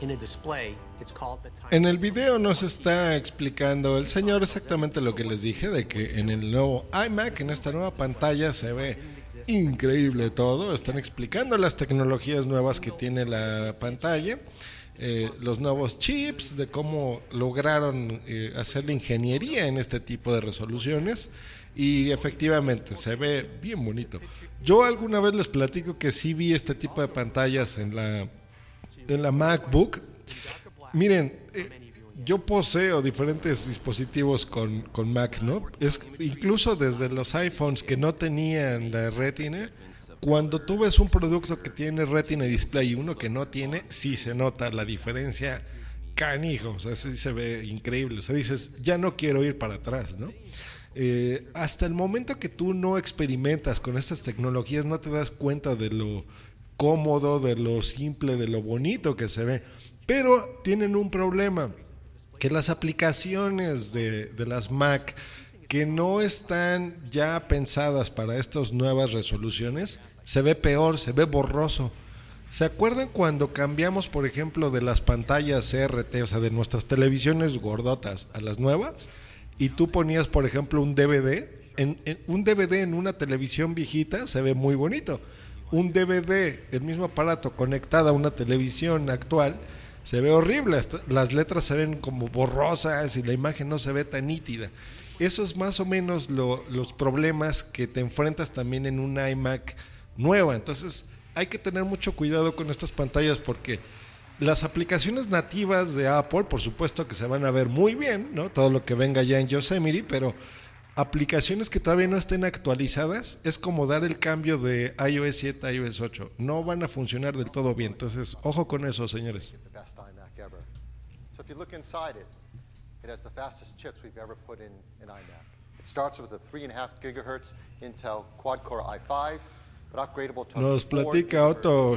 Speaker 5: In a display, it's called the time.
Speaker 1: En el video nos está explicando el señor exactamente lo que les dije de que en el nuevo iMac, en esta nueva pantalla se ve increíble todo. Están explicando las tecnologías nuevas que tiene la pantalla. Eh, los nuevos chips, de cómo lograron eh, hacer la ingeniería en este tipo de resoluciones y efectivamente se ve bien bonito. Yo alguna vez les platico que sí vi este tipo de pantallas en la, en la MacBook. Miren, eh, yo poseo diferentes dispositivos con, con, Mac, ¿no? Es, incluso desde los iPhones que no tenían la retina, cuando tú ves un producto que tiene retina display y uno que no tiene, sí se nota la diferencia canijo, o sea, sí se ve increíble, o sea, dices, ya no quiero ir para atrás, ¿no? Eh, hasta el momento que tú no experimentas con estas tecnologías, no te das cuenta de lo cómodo, de lo simple, de lo bonito que se ve. Pero tienen un problema, que las aplicaciones de, de las Mac que no están ya pensadas para estas nuevas resoluciones, se ve peor, se ve borroso. ¿Se acuerdan cuando cambiamos, por ejemplo, de las pantallas CRT, o sea, de nuestras televisiones gordotas a las nuevas? Y tú ponías, por ejemplo, un DVD. En, un DVD en una televisión viejita se ve muy bonito. Un DVD, el mismo aparato conectado a una televisión actual, se ve horrible. Las letras se ven como borrosas y la imagen no se ve tan nítida. Eso es más o menos lo- los problemas que te enfrentas también en una iMac nueva. Entonces hay que tener mucho cuidado con estas pantallas porque las aplicaciones nativas de Apple, por supuesto que se van a ver muy bien, ¿no? Todo lo que venga ya en Yosemite, pero aplicaciones que todavía no estén actualizadas es como dar el cambio de iOS 7 a iOS 8. No van a funcionar del todo bien. Entonces, ojo con eso, señores.
Speaker 12: So if you look inside it, it has the fastest chips we've ever put in an iMac. It starts with a 3.5 gigahertz Intel quad-core i5, but upgradable to
Speaker 1: Nos
Speaker 12: 4
Speaker 1: platica Otto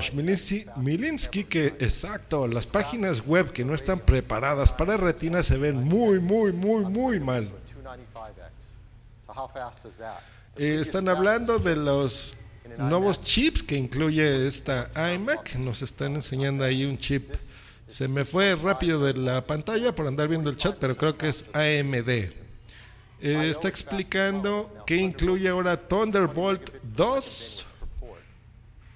Speaker 1: Milinski que exacto, las páginas web que no están preparadas para retina se ven muy, muy, muy, muy mal.
Speaker 12: 295X. So how fast is that? The
Speaker 1: Eh, están hablando de los nuevos chips que incluye esta iMac. Nos están enseñando ahí un chip. Se me fue rápido de la pantalla por andar viendo el chat, pero creo que es AMD. Eh, está explicando que incluye ahora Thunderbolt 2.
Speaker 12: It's faster storage, standard terabyte. Fusion
Speaker 1: Eh,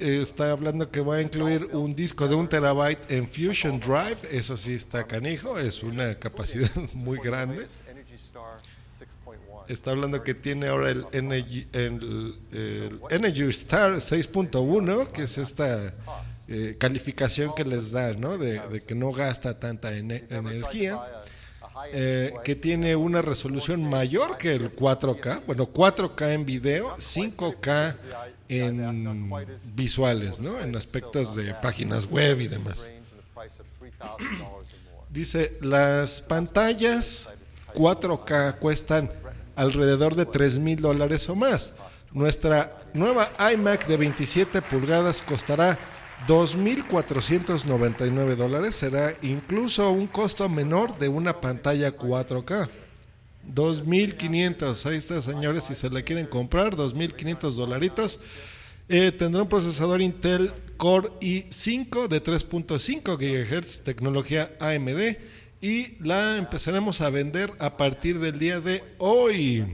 Speaker 1: está hablando que va a incluir un disco de un terabyte en Fusion Drive. Eso sí está canijo, es una capacidad muy grande.
Speaker 12: Energy Star 6.1.
Speaker 1: Está hablando que tiene ahora el Energy, el, el Energy Star 6.1, que es esta eh, calificación que les da, ¿no? De, de que no gasta tanta ene- energía. Eh, que tiene una resolución mayor que el 4K, bueno, 4K en video, 5K en visuales, ¿no? En aspectos de páginas web y demás.
Speaker 12: Range and the price of $3,000 or more.
Speaker 1: Dice, las pantallas 4K cuestan alrededor de 3 mil dólares o más. Nuestra nueva iMac de 27 pulgadas costará 2.499 dólares. Será incluso un costo menor de una pantalla 4K. 2.500. Ahí está, señores, si se la quieren comprar, 2.500 dolaritos. Eh, tendrá un procesador Intel Core i5 de 3.5 GHz, tecnología AMD, y la empezaremos a vender a partir del día de hoy.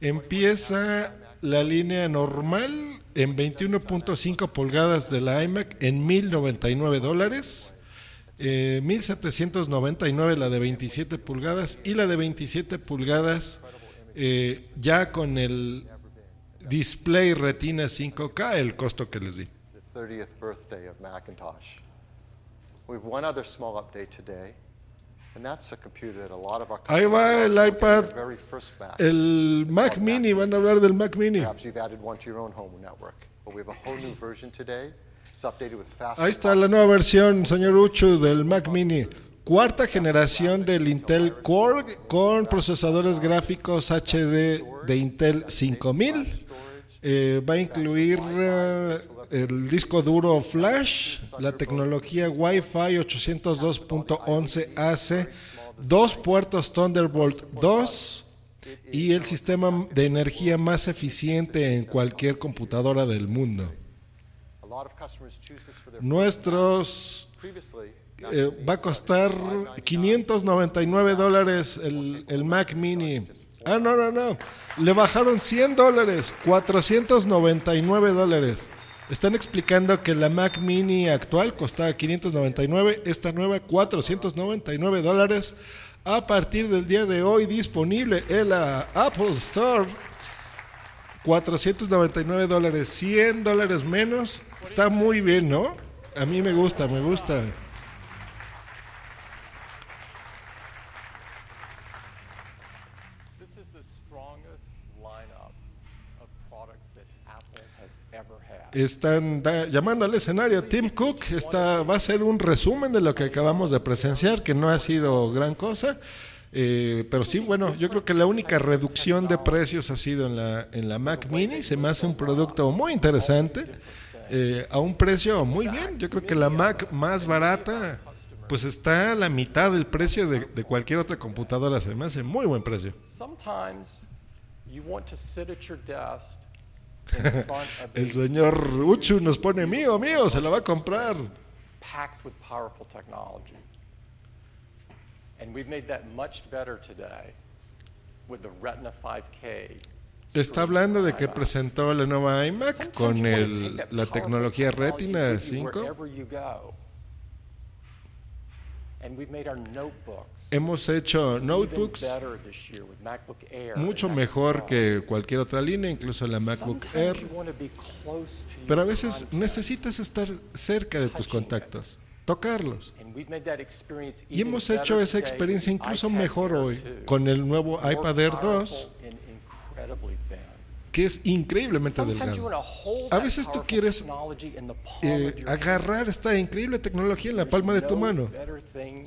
Speaker 1: Empieza la línea normal en 21.5 pulgadas de la iMac en 1.099 dólares. Eh, 1799 la de 27 pulgadas y la de 27 pulgadas eh, ya con el display retina 5K el costo que les di.
Speaker 12: the 30th birthday of Macintosh. We have one other small update today,
Speaker 1: Ahí va el iPad, el Mac Mini, van a hablar del Mac Mini. Ahí está la nueva versión, señor Uchu, del Mac Mini. Cuarta generación del Intel Core con procesadores gráficos HD de Intel 5000. Eh, va a incluir eh, el disco duro Flash, la tecnología Wi-Fi 802.11ac, dos puertos Thunderbolt 2 y el sistema de energía más eficiente en cualquier computadora del mundo. Nuestros eh, va a costar 599 dólares el Mac Mini. Ah, no, no, no. Le bajaron 100 dólares, 499 dólares. Están explicando que la Mac Mini actual costaba 599, esta nueva 499 dólares a partir del día de hoy disponible en la Apple Store. 499 dólares, 100 dólares menos. Está muy bien, ¿no? A mí me gusta, me gusta.
Speaker 13: This is the strongest
Speaker 11: lineup of products that Apple has ever had.
Speaker 1: Están llamando al escenario Tim Cook. Está, va a ser un resumen de lo que acabamos de presenciar, que no ha sido gran cosa. Eh, pero sí, bueno, yo creo que la única reducción de precios ha sido en la, en la Mac Mini. Se me hace un producto muy interesante, eh, a un precio muy bien. Yo creo que la Mac más barata, pues está a la mitad del precio de, de cualquier otra computadora. Se me hace muy buen precio.
Speaker 11: Sometimes you want to sit at your desk
Speaker 1: El señor Uchu nos pone mío, mío, se la va a comprar.
Speaker 11: packed with powerful technology. And we've made that much better today with the Retina 5K.
Speaker 1: Está hablando de que presentó la nueva iMac con el, la tecnología Retina
Speaker 11: with you
Speaker 1: 5.
Speaker 11: wherever you go. And we've made our notebooks
Speaker 1: Hemos hecho notebooks mucho
Speaker 11: and
Speaker 1: mejor que cualquier otra línea, incluso la MacBook Air. Pero a veces necesitas estar cerca de tus contactos, tocarlos. Y hemos hecho esa experiencia incluso mejor hoy
Speaker 11: 2.
Speaker 1: con el nuevo iPad Air 2, que es increíblemente delgado. A veces tú quieres eh, agarrar esta increíble tecnología en la palma de tu
Speaker 11: no
Speaker 1: mano,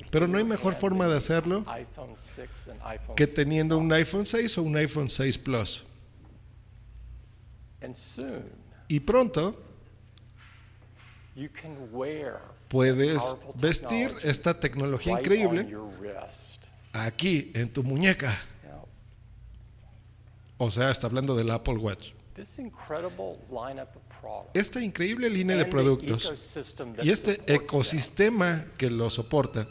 Speaker 1: pero no hay mejor forma de hacerlo
Speaker 11: iPhone 6 and iPhone
Speaker 1: que
Speaker 11: 6
Speaker 1: teniendo un iPhone 6 o un iPhone 6 Plus. Y pronto puedes vestir esta tecnología increíble aquí en tu muñeca. O sea, está hablando del Apple Watch. Esta increíble línea de productos y este ecosistema que lo soporta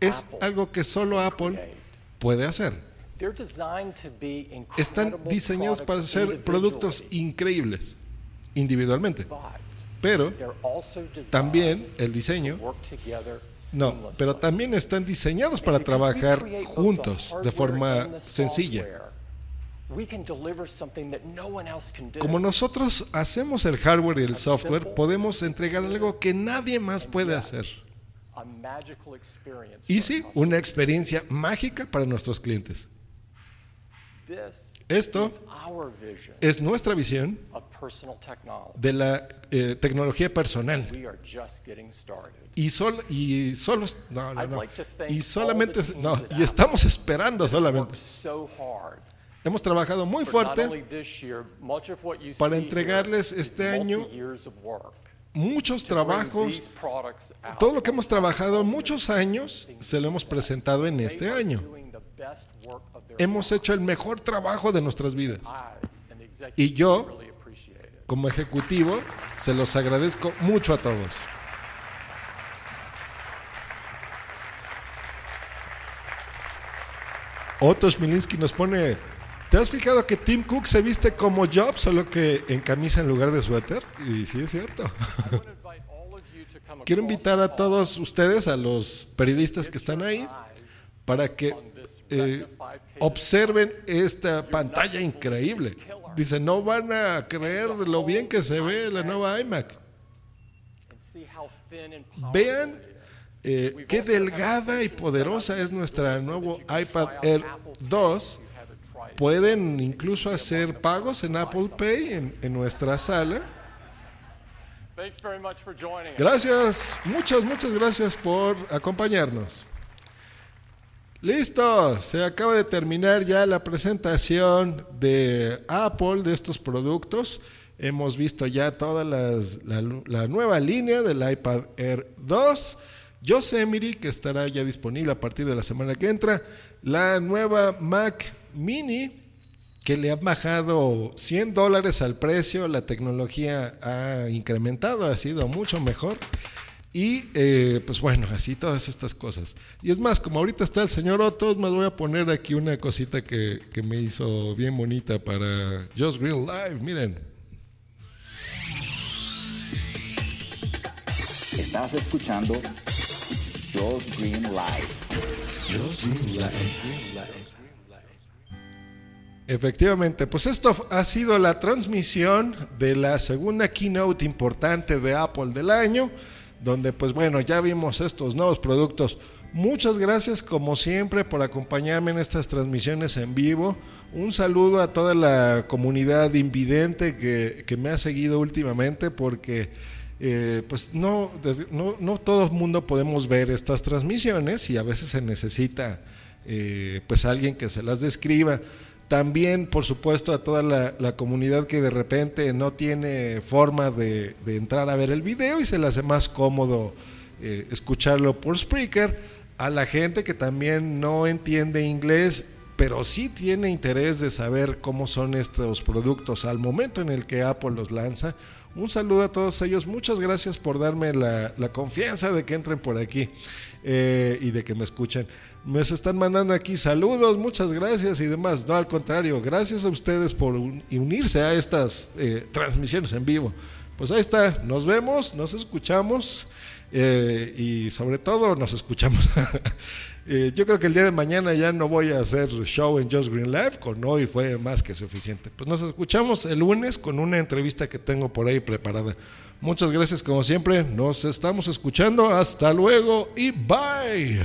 Speaker 1: es algo que solo Apple puede hacer. Están diseñados para ser productos increíbles individualmente, pero también el diseño no, pero también están diseñados para trabajar juntos de forma sencilla. Como nosotros hacemos el hardware y el software, podemos entregar algo que nadie más puede hacer.
Speaker 11: A magical experience
Speaker 1: Y sí, una experiencia mágica para nuestros clientes.
Speaker 11: This
Speaker 1: Esto
Speaker 11: is our vision
Speaker 1: es nuestra visión
Speaker 11: of personal technology.
Speaker 1: de la eh, tecnología personal.
Speaker 11: We are just getting started.
Speaker 1: Y, sol, y solo, no, no, no. Y solamente, no, y estamos esperando solamente. Hemos trabajado muy fuerte para entregarles este año muchos trabajos, todo lo que hemos trabajado muchos años se lo hemos presentado en este año. Hemos hecho el mejor trabajo de nuestras vidas. Y yo, como ejecutivo, se los agradezco mucho a todos. Otto Smilinski nos pone, ¿te has fijado que Tim Cook se viste como Jobs, solo que en camisa en lugar de suéter? Y sí es cierto. Quiero invitar a todos ustedes, a los periodistas que están ahí, para que eh, observen esta pantalla increíble. Dice, no van a creer lo bien que se ve la nueva iMac. Vean eh, qué delgada y poderosa es nuestra nuevo iPad Air 2. Pueden incluso hacer pagos en Apple Pay en, en nuestra sala.
Speaker 11: Thanks very much for joining us.
Speaker 1: Gracias, muchas, muchas gracias por acompañarnos. Listo, se acaba de terminar ya la presentación de Apple de estos productos. Hemos visto ya toda las- la, la nueva línea del iPad Air 2. Yosemite, que estará ya disponible a partir de la semana que entra. La nueva Mac Mini, que le han bajado 100 dólares al precio. La tecnología ha incrementado, ha sido mucho mejor. Y eh, pues bueno, así todas estas cosas. Y es más, como ahorita está el señor Otto, me voy a poner aquí una cosita que, que me hizo bien bonita para Just Green Live. Miren.
Speaker 13: Estás escuchando Josh Green Live.
Speaker 1: Efectivamente, pues esto ha sido la transmisión de la segunda keynote importante de Apple del año, donde pues bueno, ya vimos estos nuevos productos. Muchas gracias como siempre por acompañarme en estas transmisiones en vivo. Un saludo a toda la comunidad invidente que, que me ha seguido últimamente porque eh, pues no, no, no, todo el mundo podemos ver estas transmisiones y a veces se necesita eh, pues alguien que se las describa. También, por supuesto, a toda la, comunidad que de repente no tiene forma de, entrar a ver el video y se le hace más cómodo eh, escucharlo por Spreaker. A la gente que también no entiende inglés, pero sí tiene interés de saber cómo son estos productos al momento en el que Apple los lanza. Un saludo a todos ellos. Muchas gracias por darme la, confianza de que entren por aquí eh, y de que me escuchen. Me están mandando aquí saludos, muchas gracias y demás. No, al contrario, gracias a ustedes por unirse a estas eh, transmisiones en vivo. Pues ahí está, nos vemos, nos escuchamos eh, y sobre todo nos escuchamos. Eh, yo creo que el día de mañana ya no voy a hacer show en Just Green Live, con hoy fue más que suficiente. Pues nos escuchamos el lunes con una entrevista que tengo por ahí preparada. Muchas gracias como siempre, nos estamos escuchando, hasta luego y bye.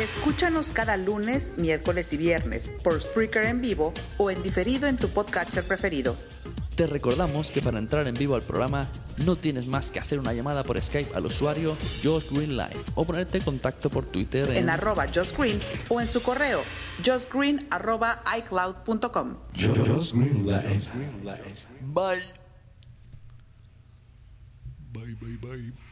Speaker 14: Escúchanos cada lunes, miércoles y viernes por Spreaker en vivo o en diferido en tu podcatcher preferido.
Speaker 15: Te recordamos que para entrar en vivo al programa no tienes más que hacer una llamada por Skype al usuario Josh Green Live o ponerte en contacto por Twitter
Speaker 14: en, arroba Josh Green o en su correo joshgreen arroba icloud.com.
Speaker 1: Josh Green Live.
Speaker 15: Bye.
Speaker 1: Bye, bye, bye.